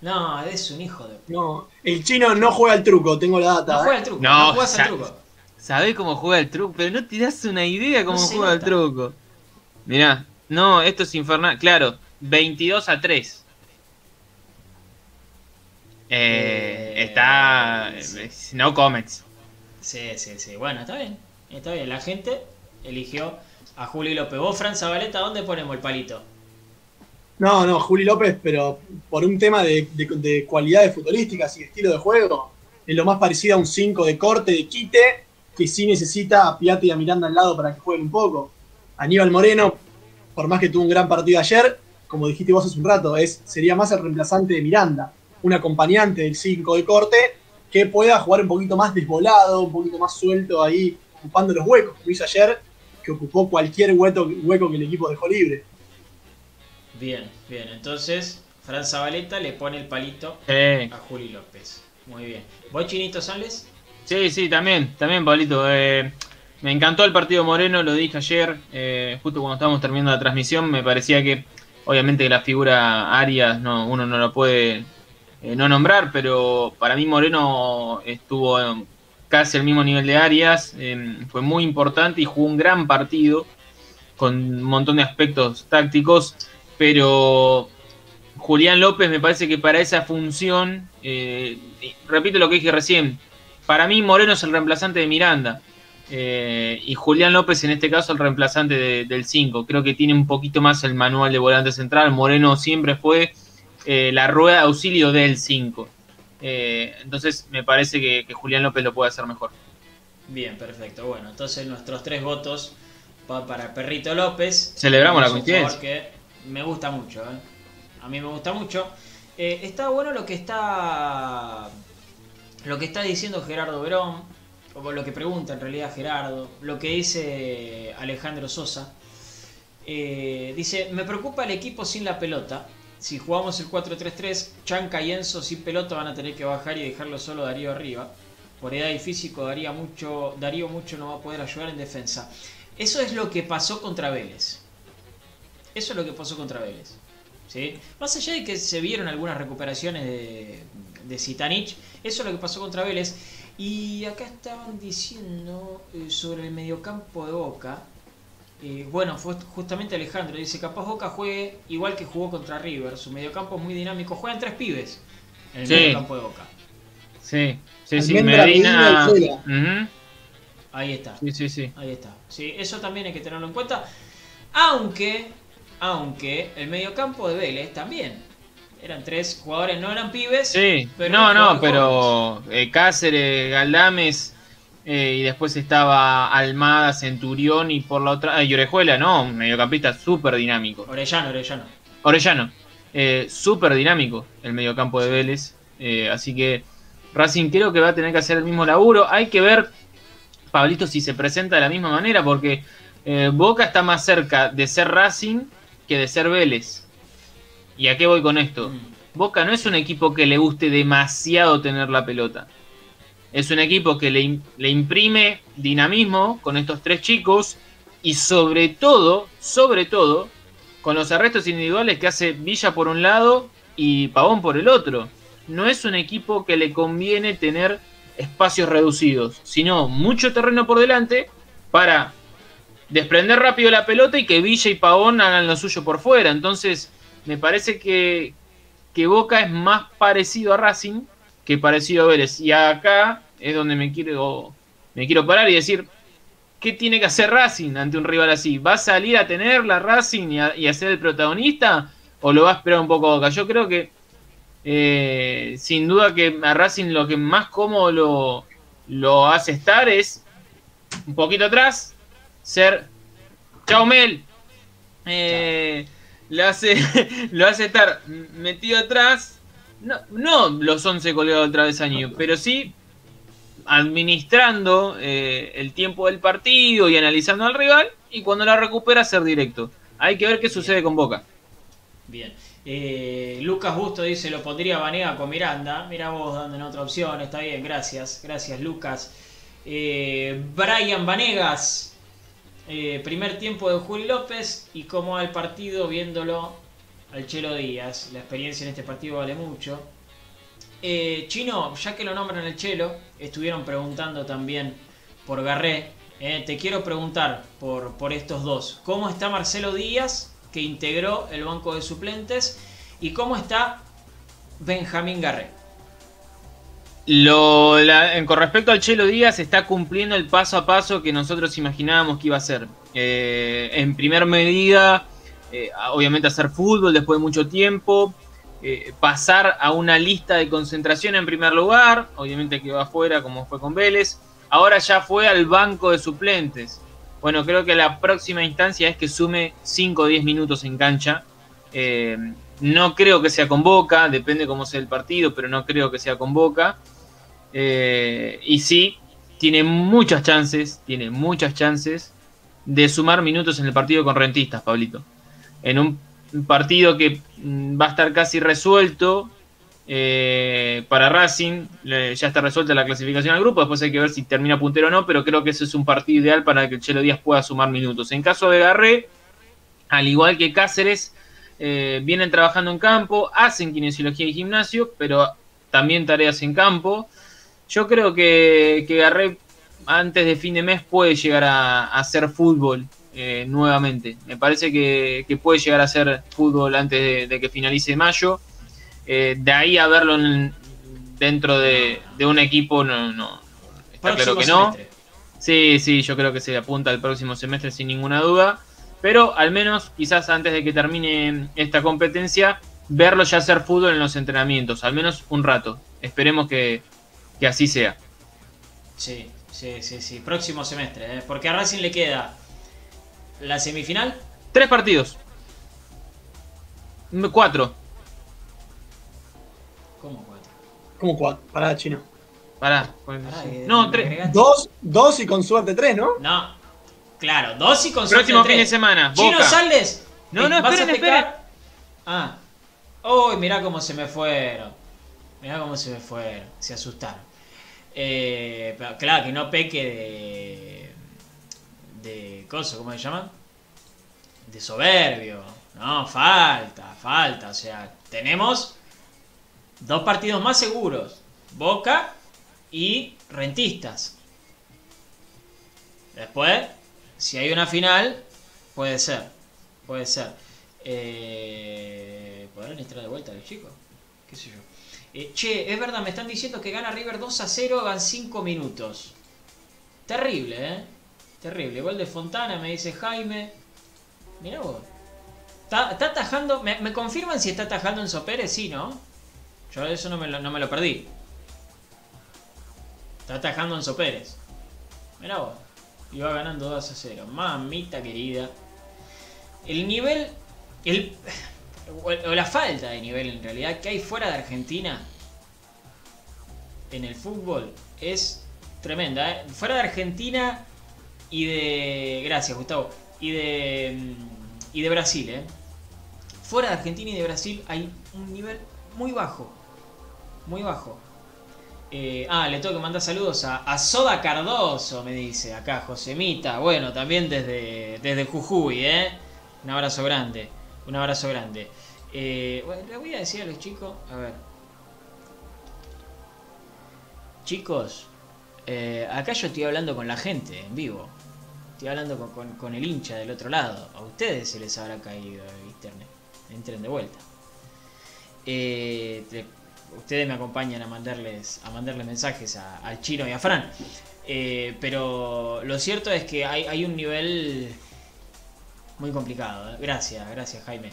Speaker 2: No, es un hijo de...
Speaker 4: No, el chino no juega al truco, tengo la data.
Speaker 2: No
Speaker 4: ¿eh?
Speaker 2: juega al truco,
Speaker 3: No,
Speaker 2: no, juegas al truco.
Speaker 3: ¿Sabés cómo juega el truco? Pero no te das una idea cómo
Speaker 2: No
Speaker 3: juega el truco. Mirá, no, esto es infernal. Claro, 22 a 3. Eh,
Speaker 2: Eh,
Speaker 3: está.
Speaker 2: sí.
Speaker 3: No comments.
Speaker 2: Sí, sí, sí. Bueno, está bien. Está bien. La gente eligió a Juli López. Vos, Fran Zabaleta, ¿dónde ponemos el palito?
Speaker 4: No, no, Juli López, pero por un tema de, de- de cualidades futbolísticas y de estilo de juego, es lo más parecido a un 5 de corte, de quite, que sí necesita a Piatti y a Miranda al lado para que jueguen un poco. Aníbal Moreno, por más que tuvo un gran partido ayer, como dijiste vos hace un rato, es, sería más el reemplazante de Miranda, un acompañante del 5 de corte que pueda jugar un poquito más desvolado, un poquito más suelto ahí, ocupando los huecos, como hizo ayer, que ocupó cualquier hueco, hueco que el equipo dejó libre.
Speaker 2: Bien, bien. Entonces, Fran Zabaleta le pone el palito
Speaker 3: Sí,
Speaker 2: a Juli López. Muy bien. ¿Vos, Chinito Sales?
Speaker 3: sí, sí, también, también, Pablito. eh, me encantó el partido Moreno, lo dije ayer, eh, justo cuando estábamos terminando la transmisión. Me parecía que, obviamente, la figura Arias no, uno no lo puede eh, no nombrar, pero para mí Moreno estuvo eh, casi al mismo nivel de Arias, eh, fue muy importante y jugó un gran partido con un montón de aspectos tácticos, pero Julián López me parece que para esa función, eh, repito lo que dije recién, para mí Moreno es el reemplazante de Miranda. eh, y Julián López en este caso el reemplazante de- del 5. Creo que tiene un poquito más el manual de volante central. Moreno siempre fue eh, la rueda de auxilio del 5. Eh, entonces me parece que, que Julián López lo puede hacer mejor.
Speaker 2: Bien, perfecto. Bueno, entonces nuestros tres votos van para Perrito López.
Speaker 3: Celebramos la coincidencia.
Speaker 2: jugador que me gusta mucho, ¿eh? A mí me gusta mucho. Eh, está bueno lo que está lo que está diciendo Gerardo Verón, o lo que pregunta en realidad Gerardo, lo que dice Alejandro Sosa. Eh, dice, me preocupa el equipo sin la pelota. Si jugamos el 4-3-3, Chanca y Enzo sin pelota van a tener que bajar y dejarlo solo Darío arriba. Por edad y físico, Darío mucho, Darío mucho no va a poder ayudar en defensa. Eso es lo que pasó contra Vélez. Eso es lo que pasó contra Vélez. ¿sí? Más allá de que se vieron algunas recuperaciones de, de Zitanich, eso es lo que pasó contra Vélez. Y acá estaban diciendo eh, sobre el mediocampo de Boca. Eh, bueno, fue justamente Alejandro. Dice, capaz Boca juegue igual que jugó contra River. Su mediocampo es muy dinámico. Juegan tres pibes en el
Speaker 3: Sí.
Speaker 2: mediocampo de Boca.
Speaker 3: Sí, sí, sí.
Speaker 4: Almendra,
Speaker 3: Medina.
Speaker 2: Ahí está.
Speaker 3: Sí, sí, sí.
Speaker 2: Ahí está. Sí, eso también hay que tenerlo en cuenta. Aunque, aunque el mediocampo de Vélez también. Eran tres jugadores, no eran pibes.
Speaker 3: Sí,
Speaker 2: pero
Speaker 3: no, no, pero eh, Cáceres, Galdames, eh, y después estaba Almada, Centurión y por la otra, y Orejuela, no, un mediocampista súper dinámico.
Speaker 2: Orellano, Orellano.
Speaker 3: Orellano, eh, súper dinámico el mediocampo de Vélez, eh, así que Racing creo que va a tener que hacer el mismo laburo. Hay que ver, Pablito, si se presenta de la misma manera, porque Boca está más cerca de ser Racing que de ser Vélez. ¿Y a qué voy con esto?
Speaker 2: Mm.
Speaker 3: Boca no es un equipo que le guste demasiado tener la pelota. Es un equipo que le, le imprime dinamismo con estos tres chicos y sobre todo, sobre todo, con los arrestos individuales que hace Villa por un lado y Pavón por el otro. No es un equipo que le conviene tener espacios reducidos, sino mucho terreno por delante para desprender rápido la pelota y que Villa y Pavón hagan lo suyo por fuera. Entonces, me parece que, que Boca es más parecido a Racing que parecido a Vélez. Y acá es donde me quiero, me quiero parar y decir, ¿qué tiene que hacer Racing ante un rival así? ¿Va a salir a tenerla Racing y a, y a ser el protagonista? ¿O lo va a esperar un poco a Boca? Yo creo que eh, sin duda que a Racing lo que más cómodo lo, lo hace estar es un poquito atrás, ser Chao Mel. Eh, lo, hace, lo hace estar metido atrás. No, no los 11 colgados del travesaño, pero sí administrando eh, el tiempo del partido y analizando al rival. Y cuando la recupera, ser directo. Hay que ver qué sucede con Boca.
Speaker 2: Bien. Eh, Lucas Busto dice, lo pondría Vanega con Miranda. Mira vos dando en otra opción. Está bien, gracias. Gracias, Lucas. Eh, Brian Vanegas. eh, primer tiempo de Juli López. Y cómo va el partido viéndolo al Chelo Díaz. La experiencia en este partido vale mucho. Eh, Chino, ya que lo nombran el Chelo, estuvieron preguntando también por Garré. Eh, te quiero preguntar por, por estos dos. ¿Cómo está Marcelo Díaz, que integró el banco de suplentes? ¿Y cómo está Benjamín Garré?
Speaker 3: En- con respecto al Chelo Díaz, está cumpliendo el paso a paso que nosotros imaginábamos que iba a ser. Eh, en primer medida, eh, obviamente hacer fútbol después de mucho tiempo, eh, pasar a una lista de concentración en primer lugar, obviamente que va afuera como fue con Vélez, ahora ya fue al banco de suplentes. Bueno, creo que la próxima instancia es que sume 5 o 10 minutos en cancha. Eh, no creo que sea con Boca, depende cómo sea el partido, pero no creo que sea con Boca. Eh, y sí, tiene muchas chances, tiene muchas chances de sumar minutos en el partido con Rentistas, Pablito. En un partido que mm, va a estar casi resuelto eh, para Racing, ya está resuelta la clasificación al grupo, después hay que ver si termina puntero o no, pero creo que ese es un partido ideal para que el Chelo Díaz pueda sumar minutos. En caso de Garré, al igual que Cáceres, eh, vienen trabajando en campo, hacen kinesiología y gimnasio, pero también tareas en campo. Yo creo que, que Garré antes de fin de mes puede llegar a hacer fútbol eh, nuevamente. Me parece que, que puede llegar a hacer fútbol antes de, de que finalice mayo. Eh, de ahí a verlo en- dentro de, de un equipo, no, no. Está claro que no.
Speaker 2: semestre.
Speaker 3: Sí, sí, yo creo que se apunta al próximo semestre sin ninguna duda. Pero al menos, quizás antes de que termine esta competencia, verlo ya hacer fútbol en los entrenamientos, al menos un rato. Esperemos que, que así sea.
Speaker 2: Sí, sí, sí, sí. Próximo semestre, ¿eh? porque a Racing le queda la semifinal.
Speaker 3: Tres partidos. Cuatro.
Speaker 2: ¿Cómo cuatro?
Speaker 4: ¿Cómo cuatro? Pará, chino.
Speaker 3: Pará.
Speaker 2: Pará, que
Speaker 3: No, tres.
Speaker 4: Dos, dos y con suerte tres, ¿no?
Speaker 2: No, claro, dos y con
Speaker 3: Próximo
Speaker 2: suerte
Speaker 3: fin de
Speaker 2: tres.
Speaker 3: semana.
Speaker 2: Chino
Speaker 3: Boca.
Speaker 2: Saldes.
Speaker 3: No,
Speaker 2: eh,
Speaker 3: no,
Speaker 2: ¿vas a
Speaker 3: esperen, esperen.
Speaker 2: Ah. Uy, mirá cómo se me fueron. Mirá cómo se me fueron. Se asustaron. Eh, pero claro, que no peque de. coso, ¿cómo se llama? De soberbio. No, falta, falta. O sea, tenemos dos partidos más seguros. Boca y Rentistas. Después, si hay una final, puede ser. Puede ser. Eh, ¿Podrán entrar de vuelta los chicos? ¿Qué sé yo? Eh, che, es verdad, me están diciendo que gana River 2 a 0, van 5 minutos. Terrible, ¿eh? Terrible. Gol de Fontana, me dice Jaime. Mirá vos. ¿Está, atajando? ¿Me, confirman si está atajando en Pérez? Sí, ¿no? Yo eso no me lo, no me lo perdí. Está atajando en Pérez. Mirá vos. Y va ganando 2 a 0. Mamita querida. El nivel. El, o o la falta de nivel en realidad que hay fuera de Argentina en el fútbol es tremenda. ¿eh? Fuera de Argentina y de. Gracias, Gustavo. Y de. mm, Y de Brasil, ¿eh? Fuera de Argentina y de Brasil hay un nivel muy bajo. Muy bajo. Eh, ah, le tengo que mandar saludos a, Soda Cardoso, me dice acá Josemita. Bueno, también desde, desde Jujuy, ¿eh? Un abrazo grande. Un abrazo grande. Eh, bueno, le voy a decir a los chicos, a ver. Chicos, eh, acá yo estoy hablando con la gente en vivo. Estoy hablando con, con- el hincha del otro lado. A ustedes se les habrá caído el internet. Entren de vuelta. Eh, te- ustedes me acompañan a mandarles, a mandarles mensajes al chino y a Fran. Eh, pero lo cierto es que hay, hay un nivel muy complicado. ¿eh? Gracias, gracias Jaime.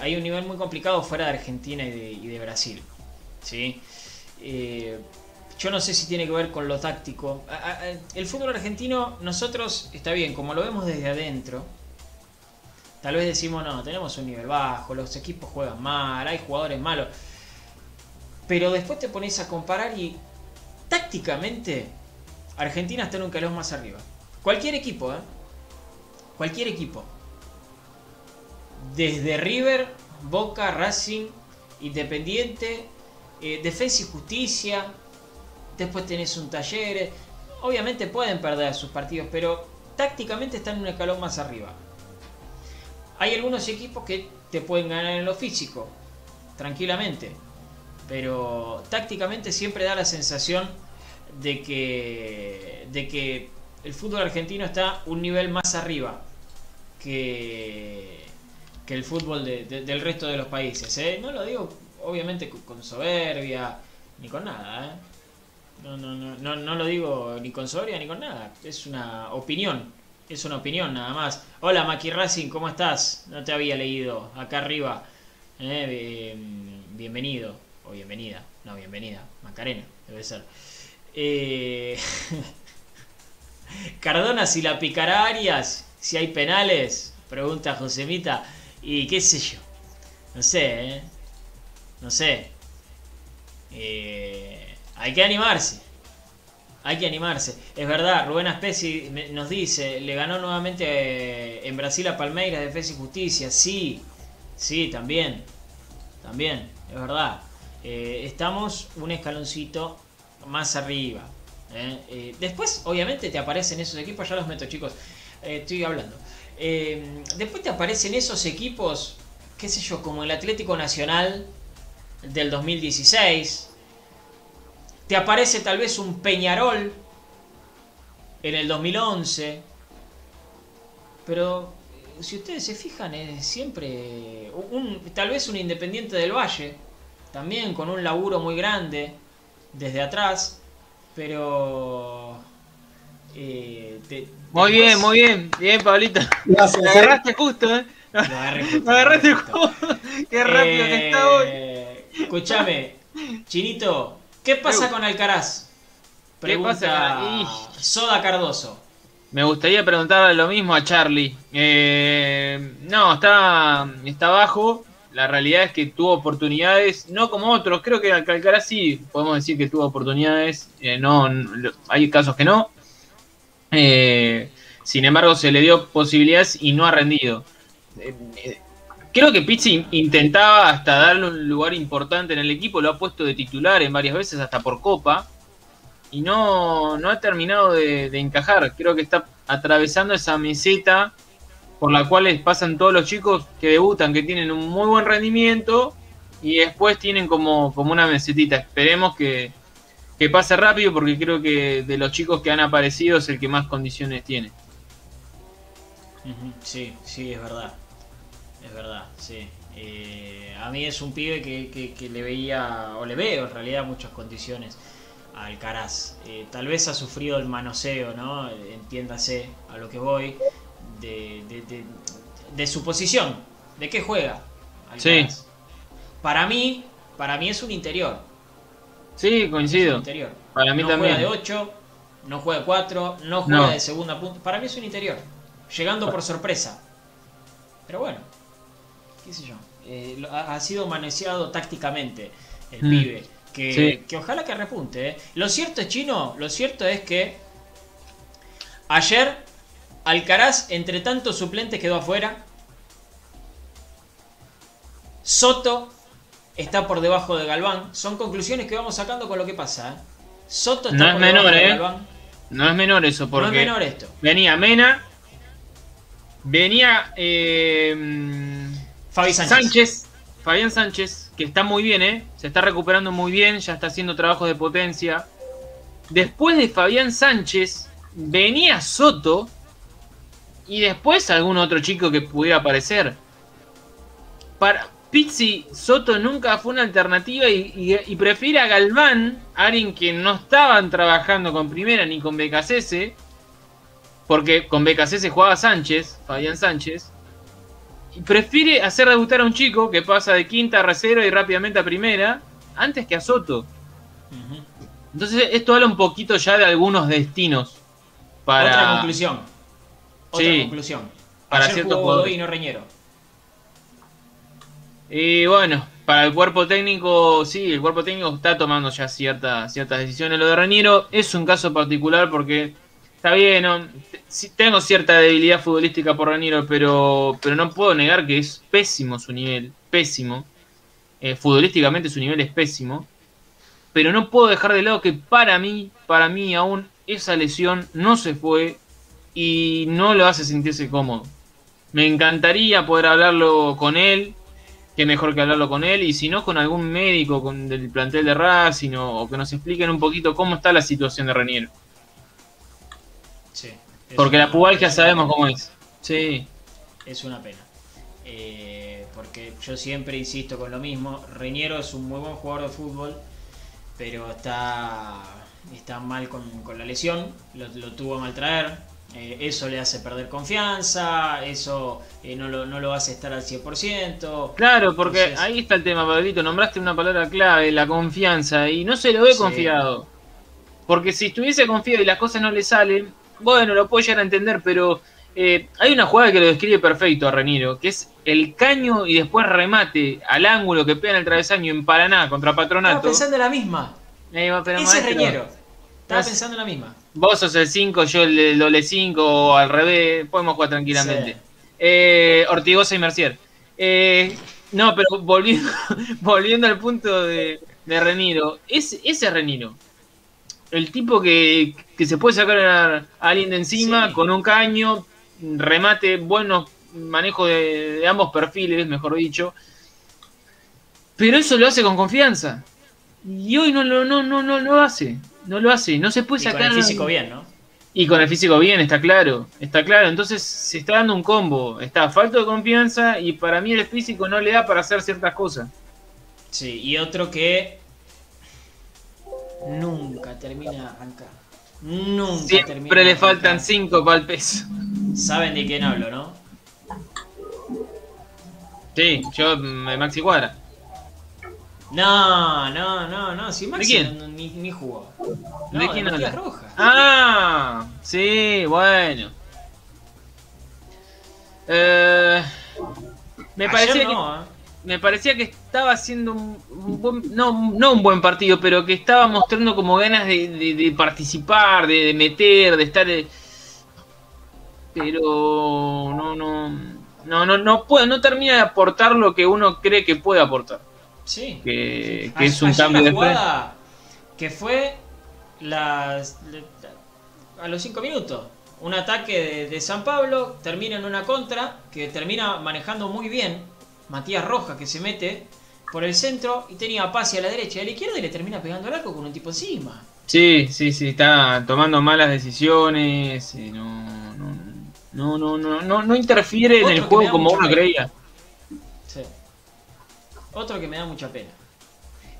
Speaker 2: Hay un nivel muy complicado fuera de Argentina y de, Brasil. ¿sí? Yo no sé si tiene que ver con lo táctico. El fútbol argentino, nosotros, está bien, como lo vemos desde adentro, Tal vez decimos, no, tenemos un nivel bajo, los equipos juegan mal, hay jugadores malos. Pero después te pones a comparar y tácticamente Argentina está en un calor más arriba. Cualquier equipo, ¿eh? Cualquier equipo. Desde River, Boca, Racing, Independiente, eh, Defensa y Justicia. Después tenés un taller. Obviamente pueden perder sus partidos, pero tácticamente están en un escalón más arriba. Hay algunos equipos que te pueden ganar en lo físico, tranquilamente. Pero tácticamente siempre da la sensación de que, de que el fútbol argentino está un nivel más arriba que, que el fútbol de- de- del resto de los países. ¿eh? No lo digo obviamente con soberbia ni con nada. ¿eh? No, no, no, no, no lo digo ni con soberbia ni con nada. Es una opinión. Es una opinión nada más. Hola Maki Racing, ¿cómo estás? No te había leído acá arriba. Eh, bien- bienvenido. O bienvenida. No, bienvenida. Macarena, debe ser. Eh, Cardona, si la picará Arias, si hay penales, pregunta Josemita. Y qué sé yo. No sé, ¿eh? No sé. Eh, hay que animarse. Hay que animarse. Es verdad, Rubén Aspesi nos dice, le ganó nuevamente eh, en Brasil a Palmeiras, Defensa y Justicia. Sí, sí, también. También, es verdad. Eh, estamos un escaloncito más arriba. ¿eh? Después, obviamente, te aparecen esos equipos, ya los meto, chicos. Estoy hablando. Después te aparecen esos equipos, qué sé yo, como el Atlético Nacional del 2016. Te aparece tal vez un Peñarol en el 2011. Pero eh, si ustedes se fijan, es siempre un, tal vez un Independiente del Valle, también con un laburo muy grande desde atrás, pero eh, te-
Speaker 3: Muy
Speaker 2: después-
Speaker 3: bien, muy bien. Bien, Pablito.
Speaker 4: Gracias.
Speaker 3: Me agarraste justo, ¿eh?
Speaker 2: Lo agarré justo,
Speaker 3: Me agarraste
Speaker 2: justo.
Speaker 3: justo. Qué rápido que está hoy.
Speaker 2: Eh, Escuchame, Chinito, ¿qué pasa con Alcaraz?
Speaker 3: ¿Qué
Speaker 2: Pregunta
Speaker 3: pasa?
Speaker 2: Soda Cardoso.
Speaker 3: Me gustaría preguntarle lo mismo a Charlie. Eh, no, está, está bajo. La realidad es que tuvo oportunidades, no como otros. Creo que Alcaraz sí podemos decir que tuvo oportunidades. Eh, no, no- hay casos que no. Eh, sin embargo, se le dio posibilidades y no ha rendido. Creo que Pizzi intentaba hasta darle un lugar importante en el equipo. Lo ha puesto de titular en varias veces, hasta por Copa y no, no ha terminado de, encajar. Creo que está atravesando esa meseta por la cual pasan todos los chicos que debutan, que tienen un muy buen rendimiento y después tienen como, como una mesetita. Esperemos que, que pase rápido porque creo que de los chicos que han aparecido es el que más condiciones tiene.
Speaker 2: Sí, sí, es verdad. Es verdad, sí. Eh, a mí es un pibe que, que- que le veía, o le veo en realidad muchas condiciones a Alcaraz. Eh, tal vez ha sufrido el manoseo, ¿no? Entiéndase a lo que voy, de, de- de- de su posición, de qué juega. Alcaraz.
Speaker 3: Sí.
Speaker 2: Para mí, para mí es un interior.
Speaker 3: Sí, coincido.
Speaker 2: interior.
Speaker 3: Para mí
Speaker 2: no
Speaker 3: también.
Speaker 2: juega de 8, no juega de 4, no juega
Speaker 3: No.
Speaker 2: de segunda punta. Para mí es un interior. Llegando por sorpresa. Pero bueno, qué sé yo. eh, ha, ha sido manoseado tácticamente el
Speaker 3: Mm.
Speaker 2: pibe. Que,
Speaker 3: Sí.
Speaker 2: que ojalá que repunte. eh. Lo cierto es, Chino, lo cierto es que ayer Alcaraz, entre tantos suplentes, quedó afuera. Soto está por debajo de Galván. Son conclusiones que vamos sacando con lo que pasa. ¿eh? Soto está
Speaker 3: No es
Speaker 2: por debajo
Speaker 3: menor,
Speaker 2: de
Speaker 3: ¿eh?
Speaker 2: Galván.
Speaker 3: No es menor eso,
Speaker 2: No
Speaker 3: porque
Speaker 2: es menor esto.
Speaker 3: venía Mena, venía eh,
Speaker 2: Fabi Sánchez.
Speaker 3: Fabián Sánchez, que está muy bien, ¿eh? Se está recuperando muy bien, ya está haciendo trabajos de potencia. Después de Fabián Sánchez, venía Soto. Y después algún otro chico que pudiera aparecer. Para Pizzi, Soto nunca fue una alternativa y, prefiere a Galván, alguien que no estaban trabajando con Primera ni con BKCS. Porque con BKCS jugaba Sánchez, Fabián Sánchez prefiere hacer debutar a un chico que pasa de quinta a reserva y rápidamente a primera antes que a Soto. Entonces esto habla un poquito ya de algunos destinos para
Speaker 2: Otra conclusión. Otra
Speaker 3: Sí.
Speaker 2: conclusión.
Speaker 3: para
Speaker 2: Ayer
Speaker 3: ciertos
Speaker 2: jugó. Godoy y no Reñero.
Speaker 3: Y bueno, para el cuerpo técnico, sí, el cuerpo técnico está tomando ya ciertas ciertas decisiones. Lo de Reniero es un caso particular porque está bien, tengo cierta debilidad futbolística por Reniero, pero, pero no puedo negar que es pésimo su nivel, pésimo. Eh, futbolísticamente su nivel es pésimo. Pero no puedo dejar de lado que para mí, para mí aún esa lesión no se fue y no lo hace sentirse cómodo. Me encantaría poder hablarlo con él, que mejor que hablarlo con él, y si no con algún médico con, del plantel de Racing o, o que nos expliquen un poquito cómo está la situación de Reniero.
Speaker 2: Sí.
Speaker 3: Porque la pubalgia sabemos cómo es. Sí.
Speaker 2: Es una pena. Eh, porque yo siempre insisto con lo mismo. Reñero es un muy buen jugador de fútbol, pero está, está mal con, con la lesión. Lo, lo tuvo a mal traer. Eh, eso le hace perder confianza. Eso eh, no, lo, no lo hace estar al 100%.
Speaker 3: Claro, porque
Speaker 2: Entonces-
Speaker 3: ahí está el tema, Pablito. Nombraste una palabra clave, la confianza, y no se lo ve
Speaker 2: Sí.
Speaker 3: confiado. Porque si estuviese confiado y las cosas no le salen, bueno, lo puedo llegar a entender, pero eh, hay una jugada que lo describe perfecto a Reniero, que es el caño y después remate al ángulo que pega en el travesaño en Paraná contra
Speaker 2: Estaba
Speaker 3: Patronato.
Speaker 2: pensando en la misma.
Speaker 3: Eh, pero
Speaker 2: Ese es
Speaker 3: maestro,
Speaker 2: Reñero. Estaba pensando en la misma.
Speaker 3: Vos sos el 5, yo el, el doble 5 o al revés, podemos jugar tranquilamente.
Speaker 2: Sí.
Speaker 3: Eh, Ortigosa y Mercier. Eh, no, pero volviendo, volviendo al punto de, de Reniro, ese, ese es Reniro. El tipo que, que se puede sacar a, alguien de encima
Speaker 2: Sí.
Speaker 3: con un caño, remate, buenos manejo de, de ambos perfiles, mejor dicho. Pero eso lo hace con confianza. Y hoy no lo, no, no, no lo hace. No lo hace. No se puede
Speaker 2: Y con
Speaker 3: sacar.
Speaker 2: el físico bien, ¿no?
Speaker 3: Y con el físico bien, está claro, está claro. Entonces se está dando un combo. Está falto de confianza y para mí el físico no le da para hacer ciertas cosas.
Speaker 2: Sí, y otro que nunca termina de arrancar. Nunca termina
Speaker 3: Siempre
Speaker 2: de
Speaker 3: le faltan 5 para el peso.
Speaker 2: Saben de quién hablo, ¿no?
Speaker 3: Sí, yo mm, Maxi Cuadra.
Speaker 2: No, no, no, no. Si Maxi
Speaker 3: quién?
Speaker 2: no- ni, ni jugó.
Speaker 3: ¿De
Speaker 2: No,
Speaker 3: quién
Speaker 2: Matías
Speaker 3: habla?
Speaker 2: Rojas.
Speaker 3: Ah, sí, bueno. Eh, me
Speaker 2: Ayer
Speaker 3: parecía que
Speaker 2: no, ¿eh?
Speaker 3: Me parecía que estaba haciendo un, buen, no, no un buen partido, pero que estaba mostrando como ganas de, de- de participar, de, de meter, de estar. eh, Pero no, no, no, no, no puede, no termina de aportar lo que uno cree que puede aportar,
Speaker 2: Sí.
Speaker 3: que, que
Speaker 2: A-
Speaker 3: es un cambio de
Speaker 2: jugada que fue las, a los 5 minutos. Un ataque de, de San Pablo termina en una contra que termina manejando muy bien Matías Rojas que se mete por el centro y tenía a Pasi a la derecha y a la izquierda y le termina pegando el arco con un tipo encima.
Speaker 3: Sí, sí, sí, está tomando malas decisiones, eh, no, no, no, no, no, no, no interfiere en el juego como uno
Speaker 2: pena.
Speaker 3: creía.
Speaker 2: Sí. Otro que me da mucha pena.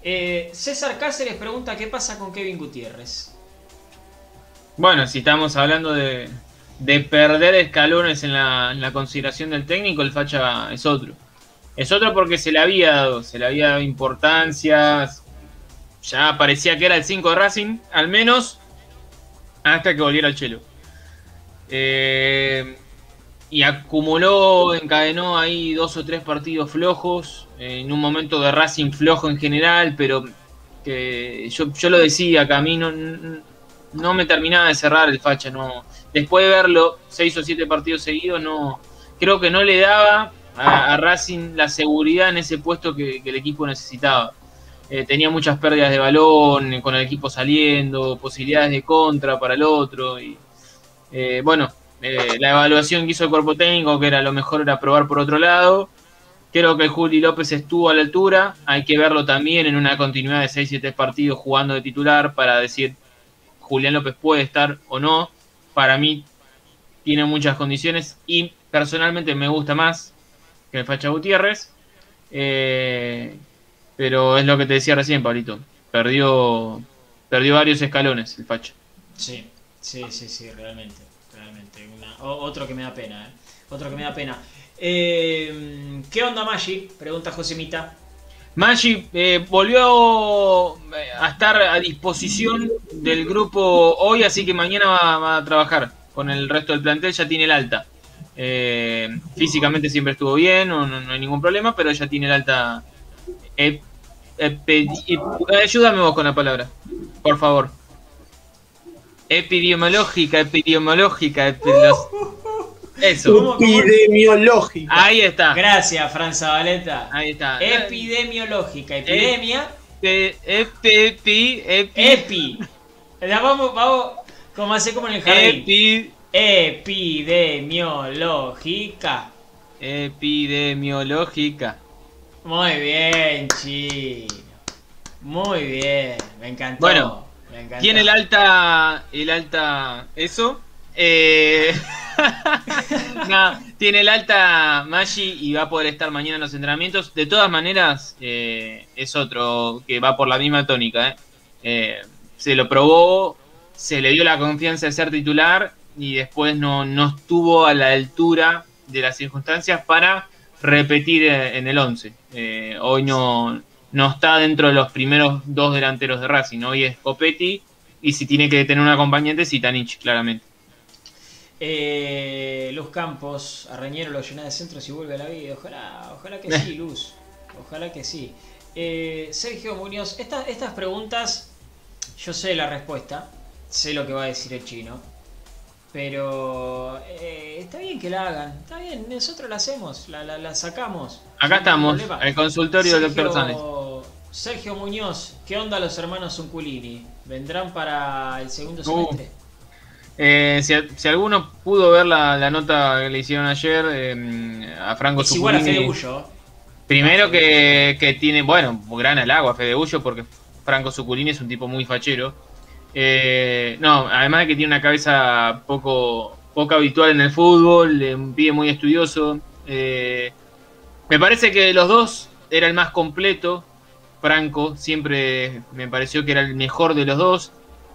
Speaker 2: Eh, César Cáceres pregunta qué pasa con Kevin Gutiérrez.
Speaker 3: Bueno, si estamos hablando de, de perder escalones en la, en la consideración del técnico, el Facha es otro. Es otro porque se le había dado, se le había dado importancia, ya parecía que era el 5 de Racing, al menos hasta que volviera el Chelo. Eh, y acumuló, encadenó ahí dos o tres partidos flojos, en un momento de Racing flojo en general, pero que yo, yo lo decía, que a mí no, no me terminaba de cerrar el facha, no. Después de verlo seis o siete partidos seguidos, no, creo que no le daba a, Racing la seguridad en ese puesto que, el equipo necesitaba. Eh, tenía muchas pérdidas de balón, eh, con el equipo saliendo, posibilidades de contra para el otro. Y, eh, bueno, eh, la evaluación que hizo el cuerpo técnico, que era lo mejor era probar por otro lado. Creo que Juli López estuvo a la altura. Hay que verlo también en una continuidad de 6-7 partidos jugando de titular para decir Julián López puede estar o no. Para mí tiene muchas condiciones y personalmente me gusta más que el Facha Gutiérrez. Eh, pero es lo que te decía recién, Pablito. Perdió, perdió varios escalones el Facha.
Speaker 2: Sí, sí, sí, sí, realmente. realmente. Una- otro que me da pena, ¿eh? Otro que me da pena. Eh, ¿Qué onda Maggi? Pregunta Josemita.
Speaker 3: Maggi eh, volvió eh, a estar a disposición del grupo hoy, así que mañana va, va a trabajar con el resto del plantel, ya tiene el alta. Eh, físicamente siempre estuvo bien, no, no- no hay ningún problema, pero ella tiene el alta. ep- epi- ep- ayúdame vos con la palabra, por favor. Epidemiológica, epidemiológica, epi- los- Eso.
Speaker 4: Epidemiológica.
Speaker 3: ahí está,
Speaker 2: Gracias, Fran Zabaleta.
Speaker 3: ahí está.
Speaker 2: Epidemiológica, epidemia,
Speaker 3: Epi- epi- epi- epi-
Speaker 2: vamos, vamos, como hace como en el jardín.
Speaker 3: epi-
Speaker 2: Epidemiológica.
Speaker 3: epidemiológica.
Speaker 2: Muy bien, chino. Muy bien, me encantó.
Speaker 3: Bueno,
Speaker 2: me encantó.
Speaker 3: Tiene el alta. El alta. Eso. Eh, no, tiene el alta Maggi y va a poder estar mañana en los entrenamientos. De todas maneras, eh, es otro que va por la misma tónica. eh. Se lo probó, se le dio la confianza de ser titular y después no, no estuvo a la altura de las circunstancias para repetir eh, en el 11. Eh, hoy no, no está dentro de los primeros dos delanteros de Racing. Hoy es Copetti y si tiene que tener un acompañante, Sitanich, claramente.
Speaker 2: Eh, Luz Campos, a Reñero lo llena de centros y vuelve a la vida. Ojalá, ojalá que sí, Luz. Ojalá que sí. Eh, Sergio Muñoz, esta- estas preguntas, yo sé la respuesta, sé lo que va a decir el chino, pero eh, está bien que la hagan, está bien, nosotros la hacemos, la, la- la sacamos.
Speaker 3: Acá estamos, el consultorio del doctor.
Speaker 2: Sergio, Muñoz, ¿qué onda los hermanos Unculini? ¿Vendrán para el segundo
Speaker 3: Uh,
Speaker 2: semestre?
Speaker 3: Eh, si, si alguno pudo ver la, la nota que le hicieron ayer eh, a Franco
Speaker 2: es igual a Fede Bullo.
Speaker 3: Primero que, que tiene, bueno, gran al agua Fede Bullo porque Franco Zuculini es un tipo muy fachero. Eh, no, además de que tiene una cabeza poco, poco habitual en el fútbol, un pibe muy estudioso. Eh, me parece que de los dos era el más completo. Franco siempre me pareció que era el mejor de los dos,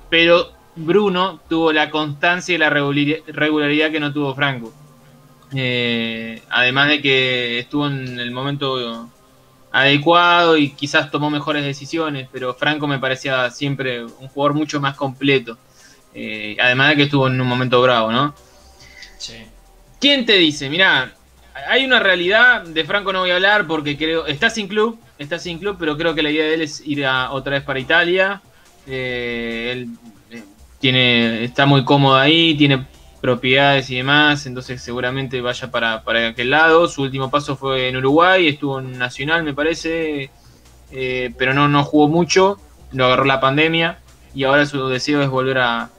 Speaker 3: pero Bruno tuvo la constancia y la regulari- regularidad que no tuvo Franco. Eh, además de que estuvo en el momento adecuado y quizás tomó mejores decisiones, pero Franco me parecía siempre un jugador mucho más completo. Eh, además de que estuvo en un momento bravo, ¿no?
Speaker 2: Sí.
Speaker 3: ¿Quién te dice? Mirá, hay una realidad, de Franco no voy a hablar porque creo, está sin club, está sin club, pero creo que la idea de él es ir a- otra vez para Italia. Eh, él eh, tiene, está muy cómodo ahí, tiene propiedades y demás, entonces seguramente vaya para, para aquel lado. Su último paso fue en Uruguay, estuvo en Nacional, me parece, eh, pero no, no jugó mucho, lo agarró la pandemia y ahora su deseo es volver a,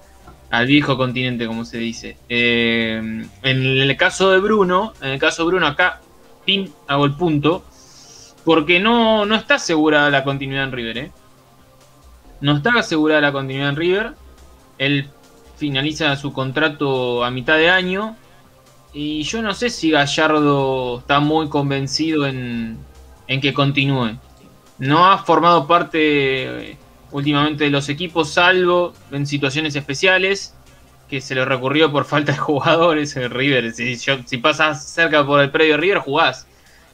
Speaker 3: al viejo continente, como se dice. Eh, en el caso de Bruno, en el caso de Bruno, acá, pim, hago el punto, porque no, no está asegurada la continuidad en River, ¿eh? No está asegurada la continuidad en River. Él finaliza su contrato a mitad de año. Y yo no sé si Gallardo está muy convencido en, en que continúe. No ha formado parte eh, últimamente de los equipos, salvo en situaciones especiales, que se le recurrió por falta de jugadores en River. Si, yo- si pasas cerca por el predio de River, jugás.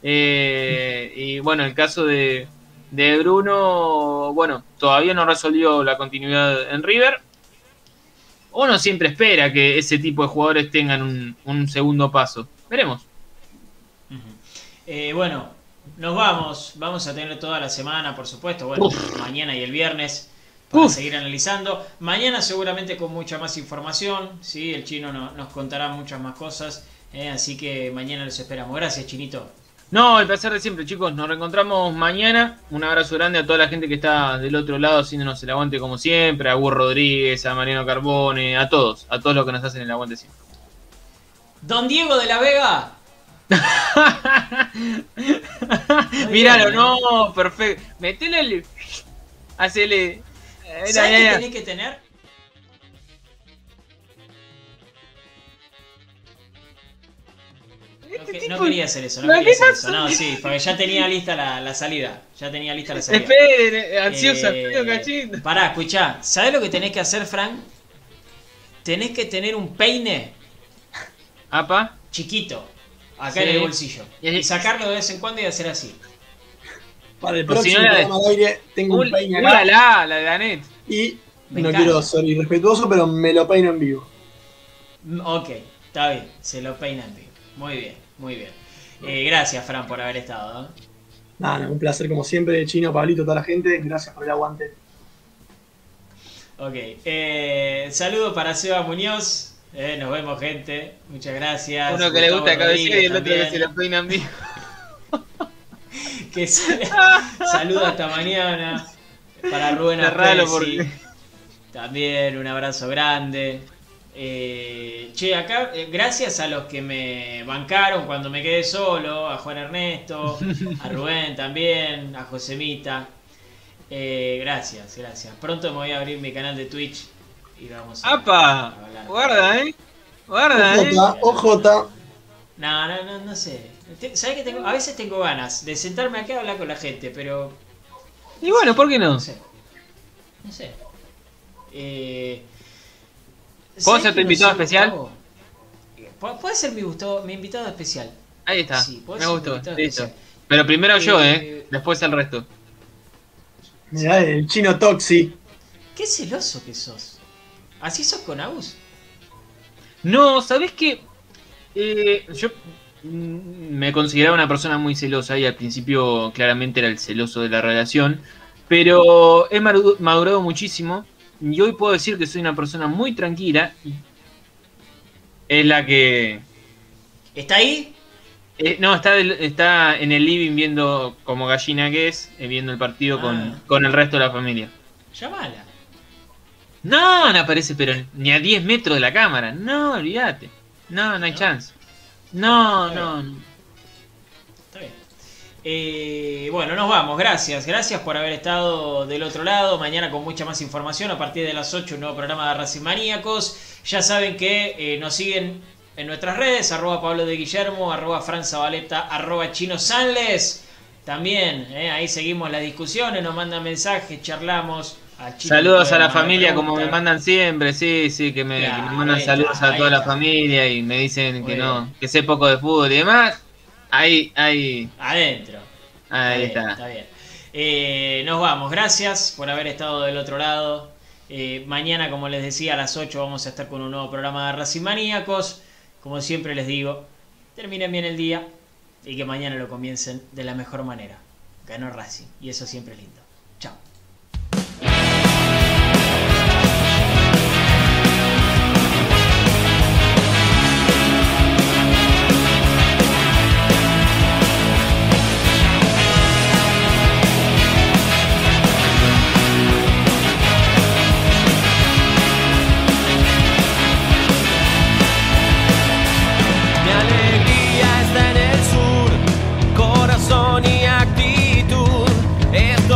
Speaker 3: Eh, y bueno, el caso de, de Bruno, bueno, todavía no resolvió la continuidad en River. Uno siempre espera que ese tipo de jugadores tengan un, un segundo paso. Veremos.
Speaker 2: Eh, bueno, nos vamos. Vamos a tener toda la semana, por supuesto. Bueno, mañana y el viernes para
Speaker 3: Uf.
Speaker 2: seguir analizando. Mañana seguramente con mucha más información. ¿sí? El chino no- nos contará muchas más cosas. eh, así que mañana los esperamos. Gracias, Chinito.
Speaker 3: No, el placer de siempre, chicos. Nos reencontramos mañana. Un abrazo grande a toda la gente que está del otro lado haciéndonos el aguante como siempre. A Gur Rodríguez, a Mariano Carbone, a todos. A todos los que nos hacen el aguante siempre.
Speaker 2: Don Diego de la Vega.
Speaker 3: Míralo, no, perfecto. Metele el. Hacele.
Speaker 2: ¿Sabes qué tenés que tener?
Speaker 3: Este tipo-
Speaker 2: no quería hacer eso, no
Speaker 3: ¿Pero
Speaker 2: quería hacer eso. No, sí, porque ya tenía lista la, la salida. Ya tenía lista la salida.
Speaker 3: Espere, ansiosa,
Speaker 2: Eh,
Speaker 3: frío, cachito.
Speaker 2: Pará, escuchá. ¿Sabés lo que tenés que hacer, Frank? Tenés que tener un peine
Speaker 3: Apa.
Speaker 2: chiquito acá
Speaker 3: Sí.
Speaker 2: en el bolsillo.
Speaker 3: Y-
Speaker 2: Y sacarlo de vez en cuando y hacer así.
Speaker 4: Para el
Speaker 3: si
Speaker 4: próximo
Speaker 3: no la de-
Speaker 4: programa al aire tengo un peine acá
Speaker 3: la de Danet.
Speaker 4: y
Speaker 2: Me
Speaker 4: no
Speaker 2: encanta.
Speaker 4: quiero ser irrespetuoso, pero me lo peino en vivo.
Speaker 2: Ok, está bien. Se lo peina en vivo. Muy bien, muy bien. Eh, gracias, Fran, por haber estado. ¿no?
Speaker 4: Nada, un placer como siempre, Chino, Pablito, toda la gente. Gracias por el aguante.
Speaker 2: Ok, eh, saludo para Seba Muñoz. Eh, nos vemos, gente. Muchas gracias.
Speaker 3: Uno que le gusta cabecera y el otro que se lo peinan bien.
Speaker 2: también, que sale- Saludo hasta mañana. Para Rubén Apesi.
Speaker 3: porque-
Speaker 2: También un abrazo grande. Eh, che, acá, eh, gracias a los que me bancaron cuando me quedé solo, a Juan Ernesto, a Rubén también, a Josemita. Eh, gracias, gracias. Pronto me voy a abrir mi canal de Twitch y vamos a,
Speaker 3: ¡Apa!
Speaker 2: a hablar.
Speaker 3: Guarda, eh. Guarda, eh.
Speaker 4: OJ, OJ.
Speaker 2: No, no, no, no sé. ¿Sabes que tengo? A veces tengo ganas de sentarme acá a hablar con la gente, pero
Speaker 3: Y bueno, ¿por qué no?
Speaker 2: no sé. No sé. Eh,
Speaker 3: ¿Puedo
Speaker 2: ¿sabes
Speaker 3: ser tu
Speaker 2: no
Speaker 3: invitado
Speaker 2: sé,
Speaker 3: especial?
Speaker 2: Puede ser mi, gusto, mi invitado especial.
Speaker 3: Ahí está.
Speaker 2: Sí,
Speaker 3: Me gustó. Listo. Pero primero yo,
Speaker 2: Eh,
Speaker 3: eh. Después el resto.
Speaker 4: Mirá, el chino Toxi.
Speaker 2: Qué celoso que sos. ¿Así sos con Agus?
Speaker 3: No, ¿sabés qué? Eh, yo mm, me consideraba una persona muy celosa y al principio claramente era el celoso de la relación, pero he madurado muchísimo y hoy puedo decir que soy una persona muy tranquila es la que...
Speaker 2: ¿Está ahí?
Speaker 3: eh, no, está, del- está en el living viendo como gallina que es, eh, viendo el partido
Speaker 2: Ah.
Speaker 3: con, con el resto de la familia.
Speaker 2: Llamala.
Speaker 3: No, no aparece, pero ni a 10 metros de la cámara. No, olvídate. No, no hay
Speaker 2: No.
Speaker 3: chance. No, no, no.
Speaker 2: Eh, bueno, nos vamos. Gracias. Gracias por haber estado del otro lado. Mañana con mucha más información. A partir de las 8, un nuevo programa de Racing Maníacos. Ya saben que eh, nos siguen en nuestras redes. Arroba Pablo de Guillermo, arroba Fran Zabaleta, arroba Chino Sanles. También, eh, ahí seguimos las discusiones. Nos mandan mensajes, charlamos. Al Chino
Speaker 3: Saludos a la familia como me mandan siempre, sí, sí, que me,
Speaker 2: Claro,
Speaker 3: que me mandan saludos
Speaker 2: está,
Speaker 3: a toda la familia y me dicen
Speaker 2: Muy
Speaker 3: que no, que sé poco de fútbol y demás. Ahí, ahí,
Speaker 2: Adentro.
Speaker 3: ahí
Speaker 2: bien,
Speaker 3: está.
Speaker 2: Está bien. Eh, nos vamos. Gracias por haber estado del otro lado. Eh, mañana, como les decía, a las 8 vamos a estar con un nuevo programa de Racing Maníacos. Como siempre les digo, terminen bien el día y que mañana lo comiencen de la mejor manera. Ganó Racing y eso siempre es lindo. Chao.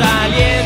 Speaker 6: saliendo